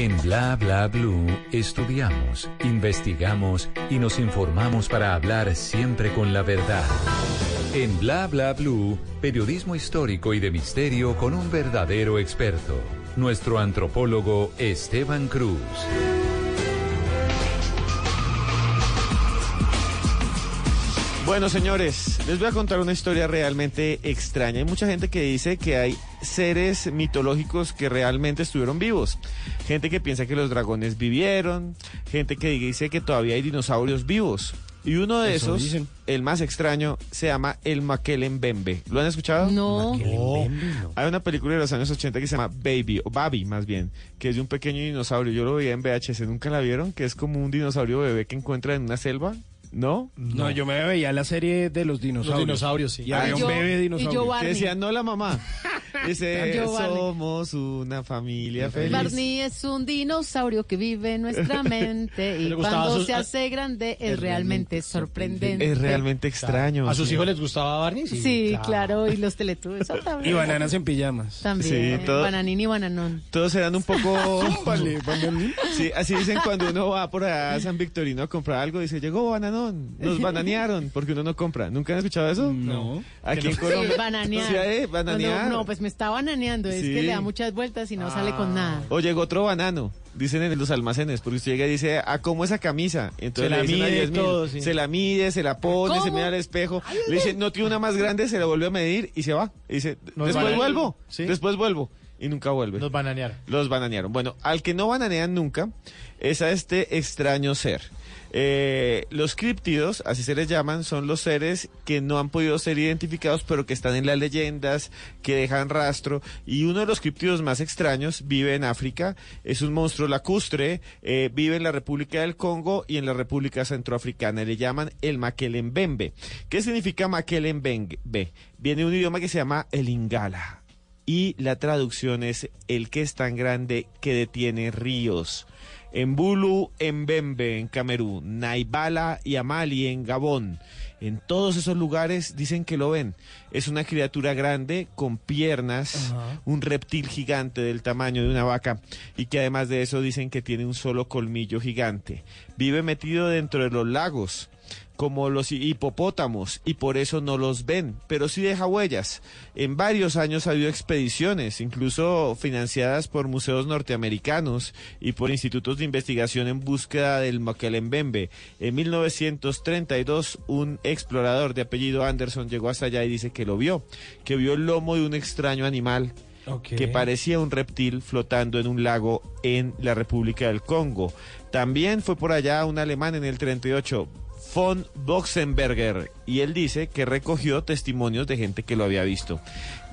Speaker 7: En Bla Bla Blue estudiamos, investigamos y nos informamos para hablar siempre con la verdad. En Bla Bla Blue, periodismo histórico y de misterio con un verdadero experto, nuestro antropólogo Esteban Cruz.
Speaker 4: Bueno, señores, les voy a contar una historia realmente extraña. Hay mucha gente que dice que hay seres mitológicos que realmente estuvieron vivos. Gente que piensa que los dragones vivieron, gente que dice que todavía hay dinosaurios vivos. Y uno de
Speaker 20: Eso
Speaker 4: esos,
Speaker 20: dicen.
Speaker 4: el más extraño, se llama el Maquelembembe. ¿Lo han escuchado?
Speaker 2: No.
Speaker 4: Hay una película de los años 80 que se llama Baby, o Baby más bien, que es de un pequeño dinosaurio. Yo lo veía en VHS, ¿nunca la vieron? Que es como un dinosaurio bebé que encuentra en una selva. ¿No?
Speaker 20: No, yo me veía la serie de los dinosaurios.
Speaker 5: Los dinosaurios, sí.
Speaker 20: Y había
Speaker 2: Y
Speaker 20: un bebé
Speaker 2: y
Speaker 20: dinosaurio.
Speaker 2: yo
Speaker 4: Que decía, no la mamá. Dice,
Speaker 2: Yo, Barney.
Speaker 4: somos una familia feliz.
Speaker 2: Barney es un dinosaurio que vive en nuestra mente y cuando
Speaker 5: su-
Speaker 2: se hace grande es realmente sorprendente.
Speaker 4: Es realmente extraño.
Speaker 5: ¿A sus
Speaker 4: sí.
Speaker 5: hijos les gustaba Barney?
Speaker 2: Sí, claro, y los teletubbies también.
Speaker 20: Y bananas en pijamas.
Speaker 2: También,
Speaker 4: Sí, todo-
Speaker 2: bananín y bananón.
Speaker 4: Todos eran un poco... Sí, así dicen cuando uno va por allá a San Victorino a comprar algo, dice, llegó bananón, nos bananearon, porque uno no compra. ¿Nunca han escuchado eso?
Speaker 20: No.
Speaker 4: Aquí en
Speaker 2: Sí,
Speaker 4: Colombia.
Speaker 2: bananear.
Speaker 4: Sí, eh, bananear.
Speaker 2: No, no, pues me está bananeando, es
Speaker 4: Sí.
Speaker 2: que le da muchas vueltas y no sale con nada.
Speaker 4: O llegó otro banano, dicen en los almacenes, porque usted llega y dice, ¿a cómo esa camisa? Entonces
Speaker 5: Se la
Speaker 4: a
Speaker 5: mide
Speaker 4: 10 mil.
Speaker 5: todo, sí.
Speaker 4: Se la mide, se la pone, se mira al espejo. Le dice, no tiene una más grande, se la vuelve a medir y se va. Y dice,
Speaker 5: Nos
Speaker 4: después
Speaker 5: bananearon.
Speaker 4: vuelvo,
Speaker 5: Sí.
Speaker 4: después vuelvo. Y nunca vuelve.
Speaker 5: Nos bananearon.
Speaker 4: Los bananearon. Bueno, al que no bananean nunca es a este extraño ser. Eh, los críptidos, así se les llaman, son los seres que no han podido ser identificados, pero que están en las leyendas, que dejan rastro. Y uno de los críptidos más extraños vive en África, es un monstruo lacustre, eh, vive en la República del Congo y en la República Centroafricana. Le llaman el Makelembembe. ¿Qué significa Makelembembe? Viene de un idioma que se llama el Ingala y la traducción es el que es tan grande que detiene ríos. En Bulu, en Bembe, en Camerún, Naibala y Amali, en Gabón. En todos esos lugares dicen que lo ven. Es una criatura grande con piernas, un reptil gigante del tamaño de una vaca y que además de eso dicen que tiene un solo colmillo gigante. Vive metido dentro de los lagos como los hipopótamos y por eso no los ven, pero sí deja huellas. En varios años ha habido expediciones, incluso financiadas por museos norteamericanos y por institutos de investigación en búsqueda del Makelembembe. En 1932 un explorador de apellido Anderson llegó hasta allá y dice que lo vio, que vio el lomo de un extraño animal que parecía un reptil flotando en un lago en la República del Congo. También fue por allá un alemán en el 38, von Boxenberger, y él dice que recogió testimonios de gente que lo había visto.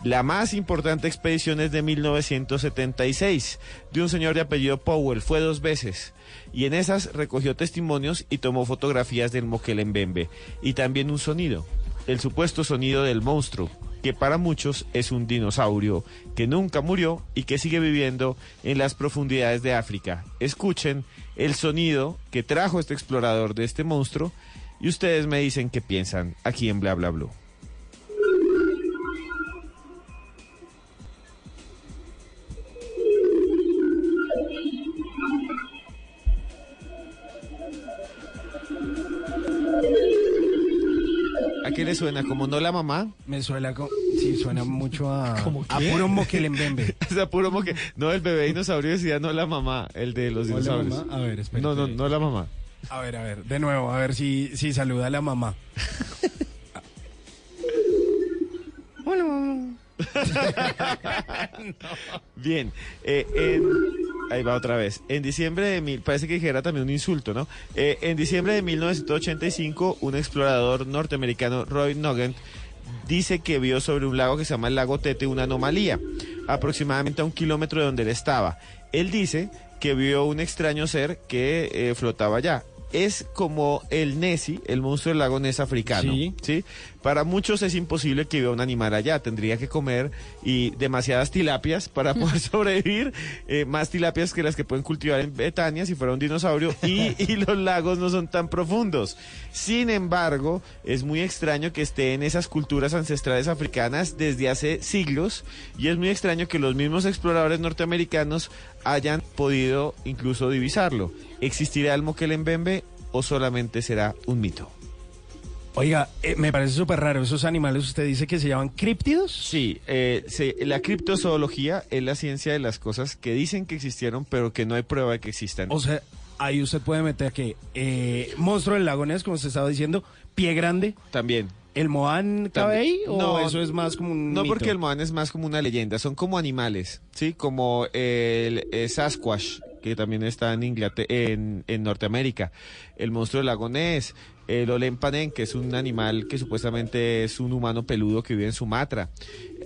Speaker 4: La más importante expedición es de 1976, de un señor de apellido Powell, fue dos veces, y en esas recogió testimonios y tomó fotografías del Mokelembembe, y también un sonido. el supuesto sonido del monstruo, que para muchos es un dinosaurio que nunca murió y que sigue viviendo en las profundidades de África. Escuchen el sonido que trajo este explorador de este monstruo y ustedes me dicen qué piensan aquí en Bla Bla Blue. ¿A qué le suena? ¿Como no la mamá?
Speaker 20: Me suena como... Sí, suena mucho a...
Speaker 4: ¿Cómo
Speaker 20: A
Speaker 4: qué?
Speaker 20: puro moquelembembe.
Speaker 4: O sea, puro moque. No, el bebé dinosaurio decía no la mamá, el de los
Speaker 20: ¿No la
Speaker 4: dinosaurios.
Speaker 20: mamá? A ver, espérate.
Speaker 4: No, no, no la mamá.
Speaker 20: A ver, a ver, de nuevo, a ver si, si saluda a la mamá. Hola, mamá.
Speaker 4: Bien, eh, en- ahí va otra vez. En diciembre de mil, parece que dijera también un insulto, ¿no? Eh, en diciembre de 1985, un explorador norteamericano, Roy Nugent, dice que vio sobre un lago que se llama el lago Tete una anomalía, aproximadamente a un kilómetro de donde él estaba. Él dice que vio un extraño ser que eh, flotaba allá. Es como el Nessie, el monstruo del lago Ness africano.
Speaker 20: Sí.
Speaker 4: ¿sí? Para muchos es imposible que viva un animal allá. Tendría que comer y demasiadas tilapias para poder sobrevivir. eh, más tilapias que las que pueden cultivar en Betania si fuera un dinosaurio. Y, y los lagos no son tan profundos. Sin embargo, es muy extraño que esté en esas culturas ancestrales africanas desde hace siglos. Y es muy extraño que los mismos exploradores norteamericanos hayan podido incluso divisarlo. ¿Existirá el Mokelembembe o solamente será un mito?
Speaker 20: Oiga, eh, me parece súper raro. ¿Esos animales usted dice que se llaman críptidos?
Speaker 4: Sí, eh, se- la criptozoología es la ciencia de las cosas que dicen que existieron, pero que no hay prueba de que existan.
Speaker 20: O sea, ahí usted puede meter que eh, monstruo del lago Ness, como usted estaba diciendo, pie grande.
Speaker 4: También.
Speaker 20: ¿El Moan cabe ahí? ¿O eso es más como un
Speaker 4: No,
Speaker 20: mito?
Speaker 4: porque el Moan es más como una leyenda, son como animales, ¿sí? Como el eh, Sasquatch, que también está en, Inglaterra, en, en Norteamérica, el monstruo del lago Ness, el Olempanen, que es un animal que supuestamente es un humano peludo que vive en Sumatra.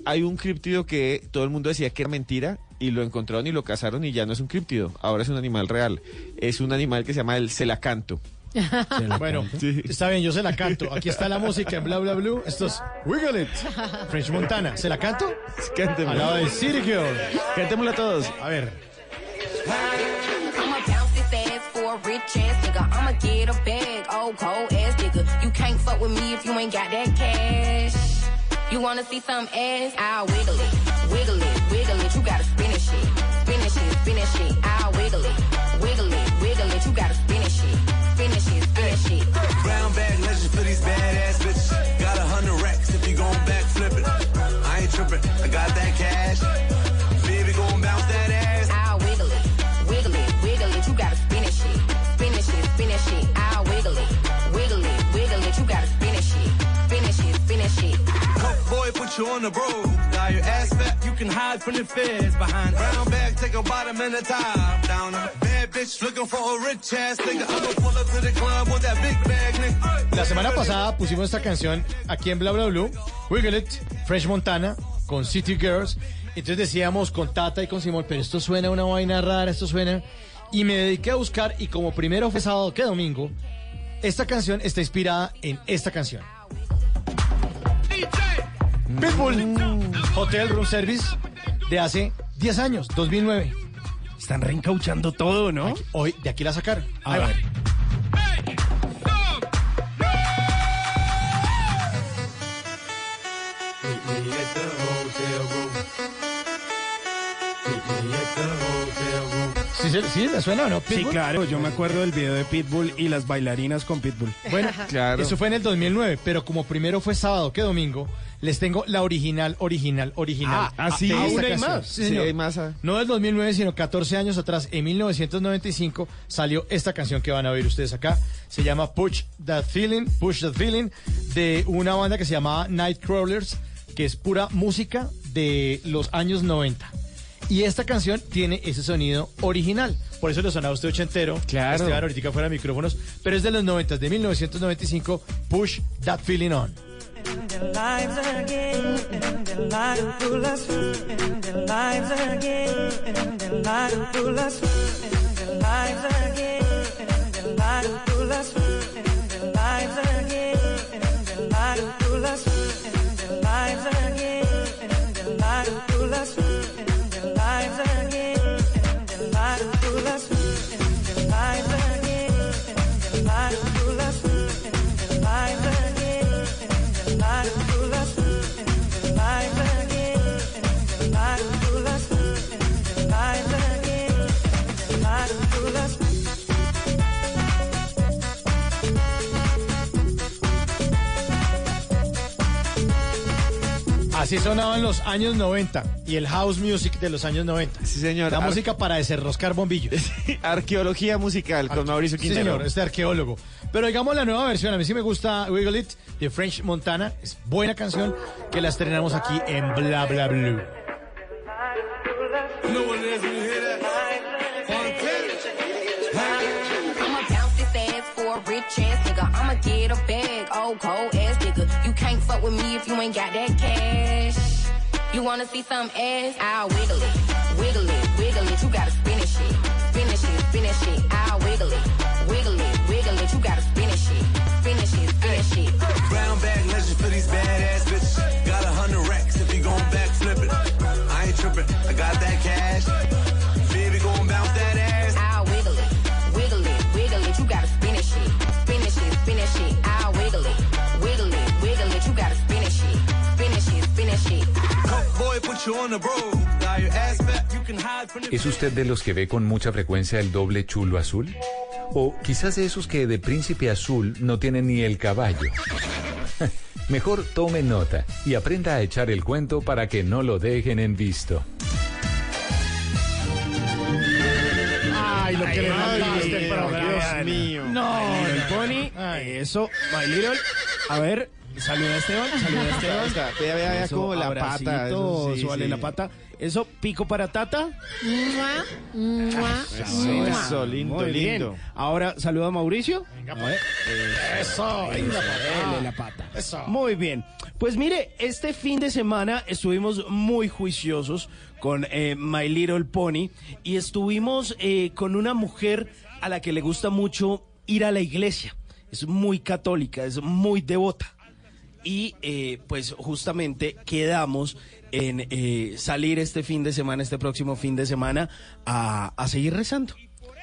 Speaker 4: Hay un críptido que todo el mundo decía que era mentira y lo encontraron y lo cazaron y ya no es un críptido, ahora es un animal real. Es un animal que se llama el celacanto.
Speaker 5: Bueno, está bien, yo se la canto. Aquí está la música en Bla Bla Blue. Esto es Wiggle It, French Montana. ¿Se la canto?
Speaker 4: Cántemela.
Speaker 5: Al lado de City Girl.
Speaker 4: Cántemela a todos.
Speaker 5: A ver.
Speaker 23: A rich ass nigga. I'ma get a bag, old cold ass nigga. You can't fuck with me if you ain't got that cash. You wanna see some ass? I'll wiggle it, wiggle it, wiggle it. You gotta spin it shit, spin it shit, spin it shit. I'll wiggle it, wiggle it, wiggle it. You gotta spin it shit, spin it shit, spin it shit.
Speaker 21: Brown bag legends for these badass you can hide from the behind take a down. Bitch looking for a rich ass nigga. I'ma pull up to the club with that big bag, nigga.
Speaker 5: La semana pasada pusimos esta canción aquí en Bla Bla Blue, Wiggle It, Fresh Montana, con City Girls. Entonces decíamos con Tata y con Simón, pero esto suena una vaina rara, esto suena. Y me dediqué a buscar, y como primero fue sábado que domingo, esta canción está inspirada en esta canción. Pitbull, Hotel Room Service, de hace 10 años, 2009.
Speaker 20: Están reencauchando todo, ¿no?
Speaker 5: hoy, de aquí la sacaron.
Speaker 20: A
Speaker 5: Ahí va.
Speaker 20: ver.
Speaker 5: ¿Sí, se- sí, ¿le suena o no?
Speaker 20: Sí, claro, yo me acuerdo del video de Pitbull y las bailarinas con Pitbull.
Speaker 5: Bueno,
Speaker 4: Claro.
Speaker 5: eso fue en el 2009, pero como primero fue sábado que domingo, les tengo la original, original, original.
Speaker 4: Ah, ¿ah, sí?
Speaker 5: esta
Speaker 4: ¿Aún hay
Speaker 5: canción.
Speaker 4: más?
Speaker 5: Sí,
Speaker 4: Sí, hay más, ah.
Speaker 5: No del 2009, sino 14 años atrás, en 1995, salió esta canción que van a oír ustedes acá. Se llama Push That Feeling, Push That Feeling, de una banda que se llamaba Nightcrawlers, que es pura música de los años 90. Y esta canción tiene ese sonido original. Por eso le sonaba usted ochentero.
Speaker 4: Claro.
Speaker 5: Esteban ahorita fuera de micrófonos. Pero es de los 90, de 1995. Push That Feeling On.
Speaker 21: lives
Speaker 5: Así sonaban los años 90 y el house music de los años 90.
Speaker 4: Sí, señor.
Speaker 5: La
Speaker 4: Ar-
Speaker 5: música para desenroscar bombillos.
Speaker 4: Arqueología musical con Mauricio
Speaker 5: Sí,
Speaker 4: Quintero.
Speaker 5: señor, este arqueólogo. Pero digamos la nueva versión, a mí sí me gusta Wiggle It de French Montana. Es buena canción que la estrenamos aquí en Bla Bla Blue.
Speaker 23: I'ma bounce this ass for a rich ass nigga. I'ma get a bag, old cold can't fuck with me if you ain't got that cash. You wanna see some ass? I'll wiggle it, wiggle it, wiggle it. You gotta spin it shit, spin it spin it. I'll wiggle it, wiggle it, wiggle it. You gotta spin it shit, spin it spin it.
Speaker 21: Brown bag legend for these badass bitches. Got a hundred racks if you gon' back flip it. I ain't tripping, I got that cash.
Speaker 7: ¿Es usted de los que ve con mucha frecuencia el doble chulo azul? O quizás de esos que de príncipe azul no tienen ni el caballo. Mejor tome nota y aprenda a echar el cuento para que no lo dejen en visto.
Speaker 5: Ay, lo que le este.
Speaker 4: Dios mío.
Speaker 20: No, el Pony, eso, My Little. A ver, saluda a Esteban, saluda a Esteban.
Speaker 4: Está, vea, vea, vea
Speaker 20: Eso,
Speaker 4: como la pata, eso sí,
Speaker 20: la pata. Eso, pico para Tata.
Speaker 2: Mua, mua,
Speaker 4: Eso,
Speaker 2: mua.
Speaker 4: eso, lindo,
Speaker 20: Muy bien.
Speaker 4: lindo.
Speaker 20: Ahora saluda a Mauricio.
Speaker 5: Venga,
Speaker 20: A ver.
Speaker 5: Eso, venga,
Speaker 20: la pata.
Speaker 5: Eso.
Speaker 20: Muy bien. Pues mire, este fin de semana estuvimos muy juiciosos con eh, My Little Pony y estuvimos eh, con una mujer a la que le gusta mucho ir a la iglesia. Es muy católica, es muy devota. Y eh, pues justamente quedamos en eh, salir este fin de semana, este próximo fin de semana, a, a seguir rezando.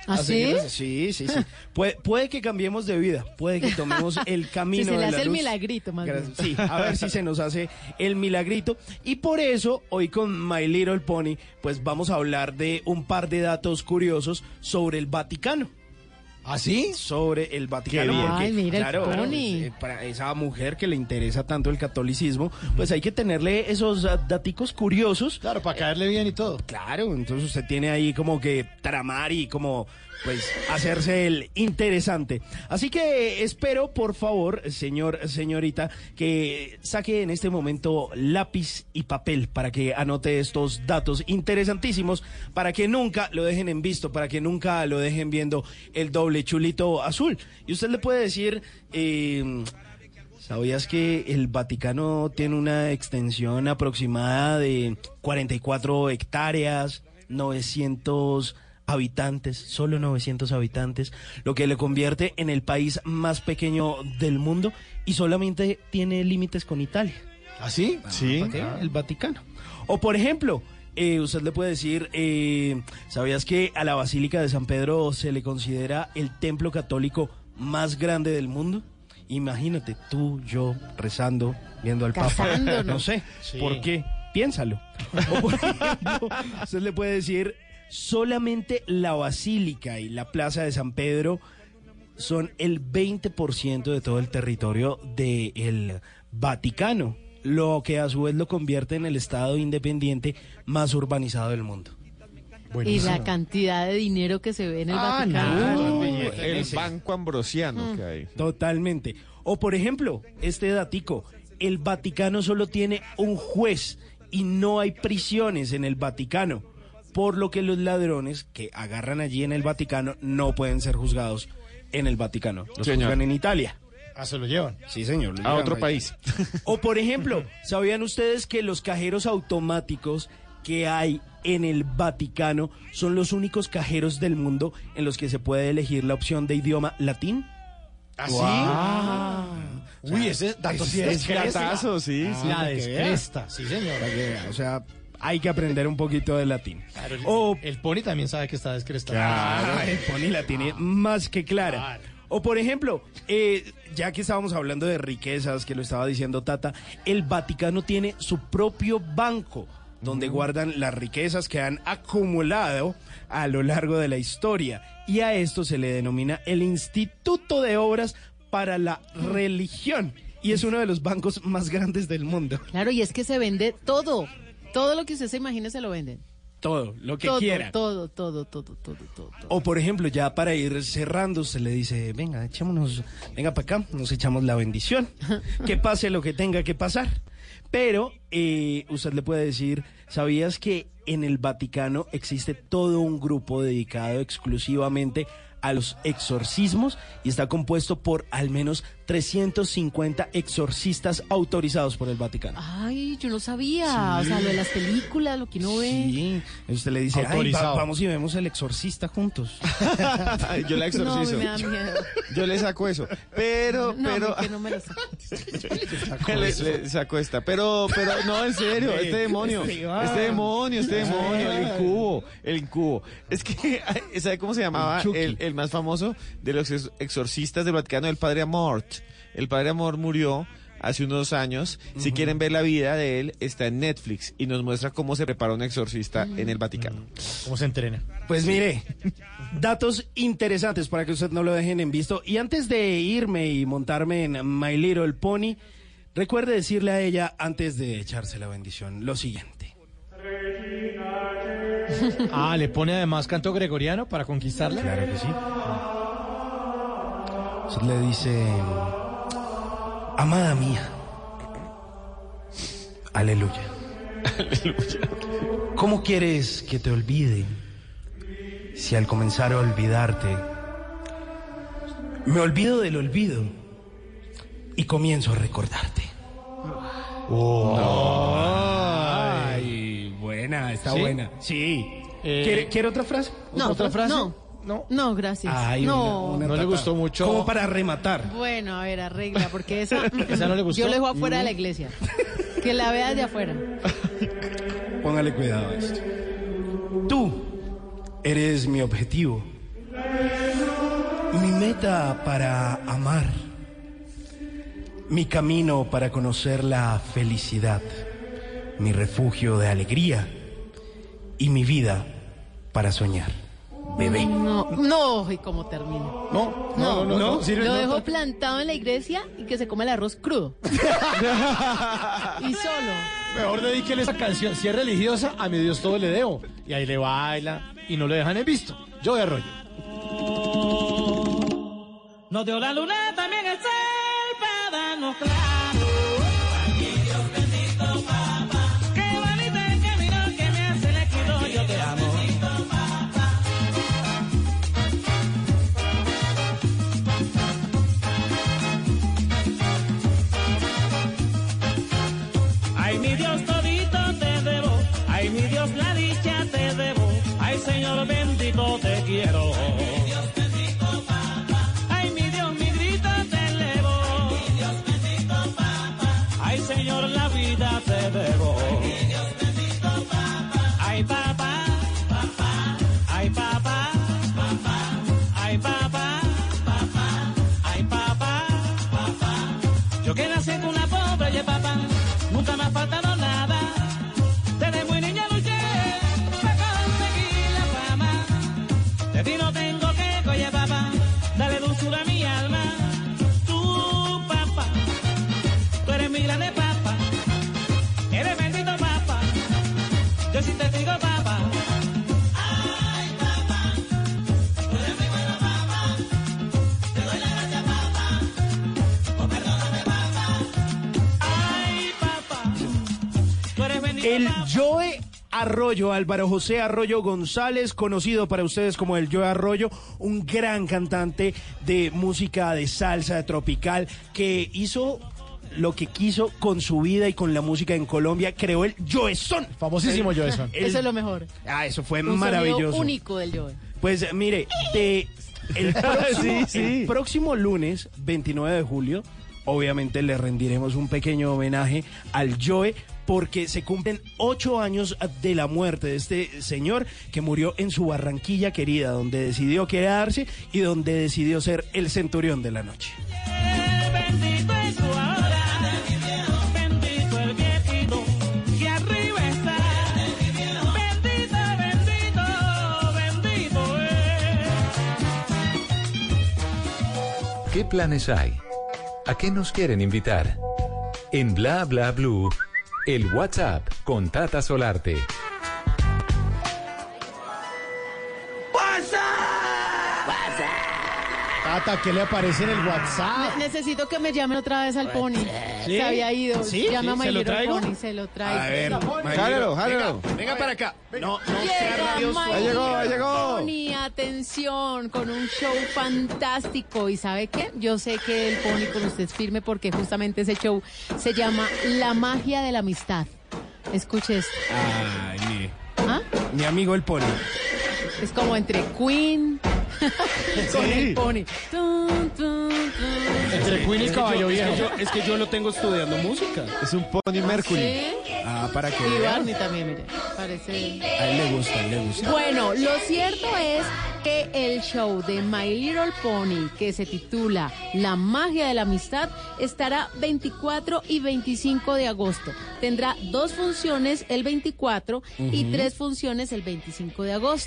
Speaker 2: ¿Ah,
Speaker 20: A seguir
Speaker 2: sí?
Speaker 20: Sí, sí. Puede, puede que cambiemos de vida, puede que tomemos el camino
Speaker 2: Si se le
Speaker 20: de
Speaker 2: hace
Speaker 20: la
Speaker 2: el
Speaker 20: luz.
Speaker 2: milagrito, más bien.
Speaker 20: Sí, a ver si se nos hace el milagrito. Y por eso, hoy con My Little Pony, pues vamos a hablar de un par de datos curiosos sobre el Vaticano.
Speaker 5: ¿Ah, sí?
Speaker 20: Sobre el Vaticano.
Speaker 4: Qué bien.
Speaker 20: porque,
Speaker 2: Ay, mira el
Speaker 20: claro,
Speaker 2: Pony.
Speaker 20: claro, eh, para esa mujer que le interesa tanto el catolicismo, pues hay que tenerle esos ah, daticos curiosos.
Speaker 5: Claro, para caerle bien y todo.
Speaker 20: Claro, entonces usted tiene ahí como que tramar y como pues hacerse el interesante. Así que espero, por favor, señor, señorita, que saque en este momento lápiz y papel para que anote estos datos interesantísimos, para que nunca lo dejen en visto, para que nunca lo dejen viendo el doble chulito azul. Y usted le puede decir... eh, ¿Sabías que el Vaticano tiene una extensión aproximada de 44 hectáreas, 900 habitantes, solo 900 habitantes, lo que le convierte en el país más pequeño del mundo y solamente tiene límites con Italia?
Speaker 5: ¿Ah, sí?
Speaker 4: Sí.
Speaker 20: ¿Para qué? El Vaticano. O por ejemplo, eh, usted le puede decir, eh, ¿sabías que a la Basílica de San Pedro se le considera el templo católico más grande del mundo? Imagínate, tú, yo, rezando, viendo al Papa. No sé,
Speaker 5: Sí.
Speaker 20: ¿por qué? Piénsalo. O por ejemplo, usted le puede decir, solamente la Basílica y la Plaza de San Pedro son el 20% de todo el territorio del Vaticano, lo que a su vez lo convierte en el estado independiente más urbanizado del mundo.
Speaker 2: Y la cantidad de dinero que se ve en el
Speaker 20: Ah,
Speaker 2: Vaticano.
Speaker 20: no.
Speaker 4: El banco ambrosiano que hay.
Speaker 20: Totalmente. O por ejemplo, este datico, el Vaticano solo tiene un juez y no hay prisiones en el Vaticano, por lo que los ladrones que agarran allí en el Vaticano no pueden ser juzgados en el Vaticano. Los
Speaker 4: Señor.
Speaker 20: juzgan en Italia.
Speaker 5: Ah, se lo llevan.
Speaker 20: Sí, señor.
Speaker 4: A otro país.
Speaker 20: O por ejemplo, ¿sabían ustedes que los cajeros automáticos que hay en el Vaticano son los únicos cajeros del mundo en los que se puede elegir la opción de idioma latín?
Speaker 5: ¿Ah, sí?
Speaker 20: Ah.
Speaker 5: Uy, ese dato sí es
Speaker 4: es gatazo, sí,
Speaker 20: Ah,
Speaker 4: sí.
Speaker 5: La descresta, sí señor.
Speaker 20: O sea, hay que aprender un poquito de latín.
Speaker 5: Claro,
Speaker 20: O
Speaker 5: el pony también sabe que está descrestado.
Speaker 20: Claro, el Pony la tiene más que clara. O por ejemplo, eh, ya que estábamos hablando de riquezas, que lo estaba diciendo Tata, el Vaticano tiene su propio banco donde guardan las riquezas que han acumulado a lo largo de la historia. Y a esto se le denomina el Instituto de Obras para la Religión. Y es uno de los bancos más grandes del mundo.
Speaker 2: Claro, y es que se vende todo. Todo lo que usted se imagine se lo venden.
Speaker 20: Todo, lo que
Speaker 2: todo,
Speaker 20: quiera.
Speaker 2: todo, todo, todo, todo, todo, todo.
Speaker 20: O por ejemplo, ya para ir cerrando, se le dice, venga, echémonos, venga para acá, nos echamos la bendición, que pase lo que tenga que pasar. Pero eh, usted le puede decir, ¿sabías que en el Vaticano existe todo un grupo dedicado exclusivamente a los exorcismos y está compuesto por al menos 350 exorcistas autorizados por el Vaticano?
Speaker 2: Ay, yo no sabía. O sea, lo de las películas, lo que uno ve.
Speaker 20: Sí, usted le dice, "Ay, va- vamos y vemos el exorcista juntos.
Speaker 4: Yo la exorcizo.
Speaker 2: No, me da miedo.
Speaker 4: Yo le saco eso. Pero,
Speaker 2: No,
Speaker 4: pero.
Speaker 2: que no me lo saco.
Speaker 4: le, le saco esta. Pero, pero, no, en serio, este demonio.
Speaker 20: Este Iván.
Speaker 4: Este demonio, este demonio, el incubo, el incubo. Es que, ¿sabe cómo se llamaba
Speaker 20: El
Speaker 4: el, el más famoso de los ex- exorcistas del Vaticano? El padre Amort. El padre Amort murió hace unos años. Si quieren ver la vida de él, está en Netflix y nos muestra cómo se prepara un exorcista en el Vaticano.
Speaker 5: ¿Cómo se entrena?
Speaker 20: Pues mire, datos interesantes para que usted no lo dejen en visto. Y antes de irme y montarme en My Little Pony, recuerde decirle a ella, antes de echarse la bendición, lo siguiente.
Speaker 5: Ah, le pone además canto gregoriano para conquistarla.
Speaker 20: Claro que sí. Usted le dice, amada mía, aleluya. ¿Cómo quieres que te olvide si al comenzar a olvidarte me olvido del olvido y comienzo a recordarte? Ay, buena, está
Speaker 5: ¿Sí?
Speaker 20: buena. Sí.
Speaker 5: Eh,
Speaker 20: ¿Quiere, quiere otra frase?
Speaker 2: No,
Speaker 5: ¿Otra frase?
Speaker 2: No,
Speaker 5: No.
Speaker 2: no, gracias.
Speaker 20: Ay,
Speaker 2: no.
Speaker 20: una- una
Speaker 5: No le gustó mucho.
Speaker 20: Como para rematar.
Speaker 2: Bueno, a ver, arregla, porque esa,
Speaker 5: ¿Esa no le gustó?
Speaker 2: yo le dejo afuera
Speaker 20: Mm.
Speaker 2: de la iglesia. Que la vea de afuera.
Speaker 20: Póngale cuidado a esto. Tú eres mi objetivo. Mi meta para amar. Mi camino para conocer la felicidad. Mi refugio de alegría. Y mi vida para soñar. Bebé.
Speaker 2: No, no, y cómo termina.
Speaker 5: No,
Speaker 2: No,
Speaker 5: no, no, no, sirve,
Speaker 2: Lo
Speaker 5: no.
Speaker 2: dejo plantado en la iglesia y que se come el arroz crudo. y solo.
Speaker 5: Mejor dedíquele esa canción, si es religiosa, a mi Dios todo le debo. Y ahí le baila y no le dejan en visto. Yo de arroyo.
Speaker 24: Nos dio la luna, también el sol para darnos claro. El.
Speaker 20: Joe Arroyo, Álvaro José Arroyo González, conocido para ustedes como el Joe Arroyo, un gran cantante de música de salsa, de tropical, que hizo lo que quiso con su vida y con la música en Colombia, creó el Joezón.
Speaker 5: Famosísimo Joezón.
Speaker 20: El-
Speaker 2: Eso es lo mejor.
Speaker 20: Ah, eso fue
Speaker 2: Un
Speaker 20: maravilloso.
Speaker 2: único del Joe.
Speaker 20: Pues mire, de el próximo,
Speaker 4: Sí, sí.
Speaker 20: el próximo lunes, 29 de julio, obviamente le rendiremos un pequeño homenaje al Joe porque se cumplen ocho años de la muerte de este señor que murió en su Barranquilla querida, donde decidió quedarse y donde decidió ser el centurión de la noche.
Speaker 24: Bendito es su hora, bendito el viejito que arriba está. Bendito, bendito, bendito es.
Speaker 7: ¿Qué planes hay? ¿A qué nos quieren invitar? En Bla Bla Blue, el WhatsApp con Tata Solarte.
Speaker 5: Tata, ¿qué le aparece en el WhatsApp?
Speaker 2: Ne- necesito que me llamen otra vez al pony.
Speaker 20: ¿Sí?
Speaker 2: Se había ido.
Speaker 20: ¿Sí?
Speaker 2: Llama
Speaker 20: ¿Sí?
Speaker 2: a
Speaker 20: ¿Se
Speaker 2: My
Speaker 20: traigo?
Speaker 2: Pony, se lo traigo.
Speaker 20: A ver,
Speaker 4: Jálalo, jálalo.
Speaker 20: Venga, venga para acá. No, no sea
Speaker 2: Llega. My
Speaker 4: Ahí llegó, ahí llegó.
Speaker 2: Pony, atención, con un show fantástico. ¿Y sabe qué? Yo sé que el Pony con usted es firme porque justamente ese show se llama La magia de la amistad. Escuche esto.
Speaker 20: Ay, mire.
Speaker 2: ¿Ah?
Speaker 20: Mi amigo el pony.
Speaker 2: Es como entre Queen con el Pony. Tun, tun, tun.
Speaker 5: Entre Queen y
Speaker 20: Es que
Speaker 5: Caballo
Speaker 20: yo- es que
Speaker 5: Viejo.
Speaker 20: yo- Es que yo lo tengo estudiando música.
Speaker 4: Es un Pony Mercury.
Speaker 2: ¿Sí?
Speaker 20: Ah, para que
Speaker 2: Y. Barney también, mire. Parece...
Speaker 20: A él le gusta, a él le gusta.
Speaker 2: Bueno, lo cierto es que el show de My Little Pony, que se titula La magia de la amistad, estará 24 y 25 de agosto. Tendrá dos funciones el 24 y
Speaker 20: Ujú.
Speaker 2: tres funciones el 25 de agosto.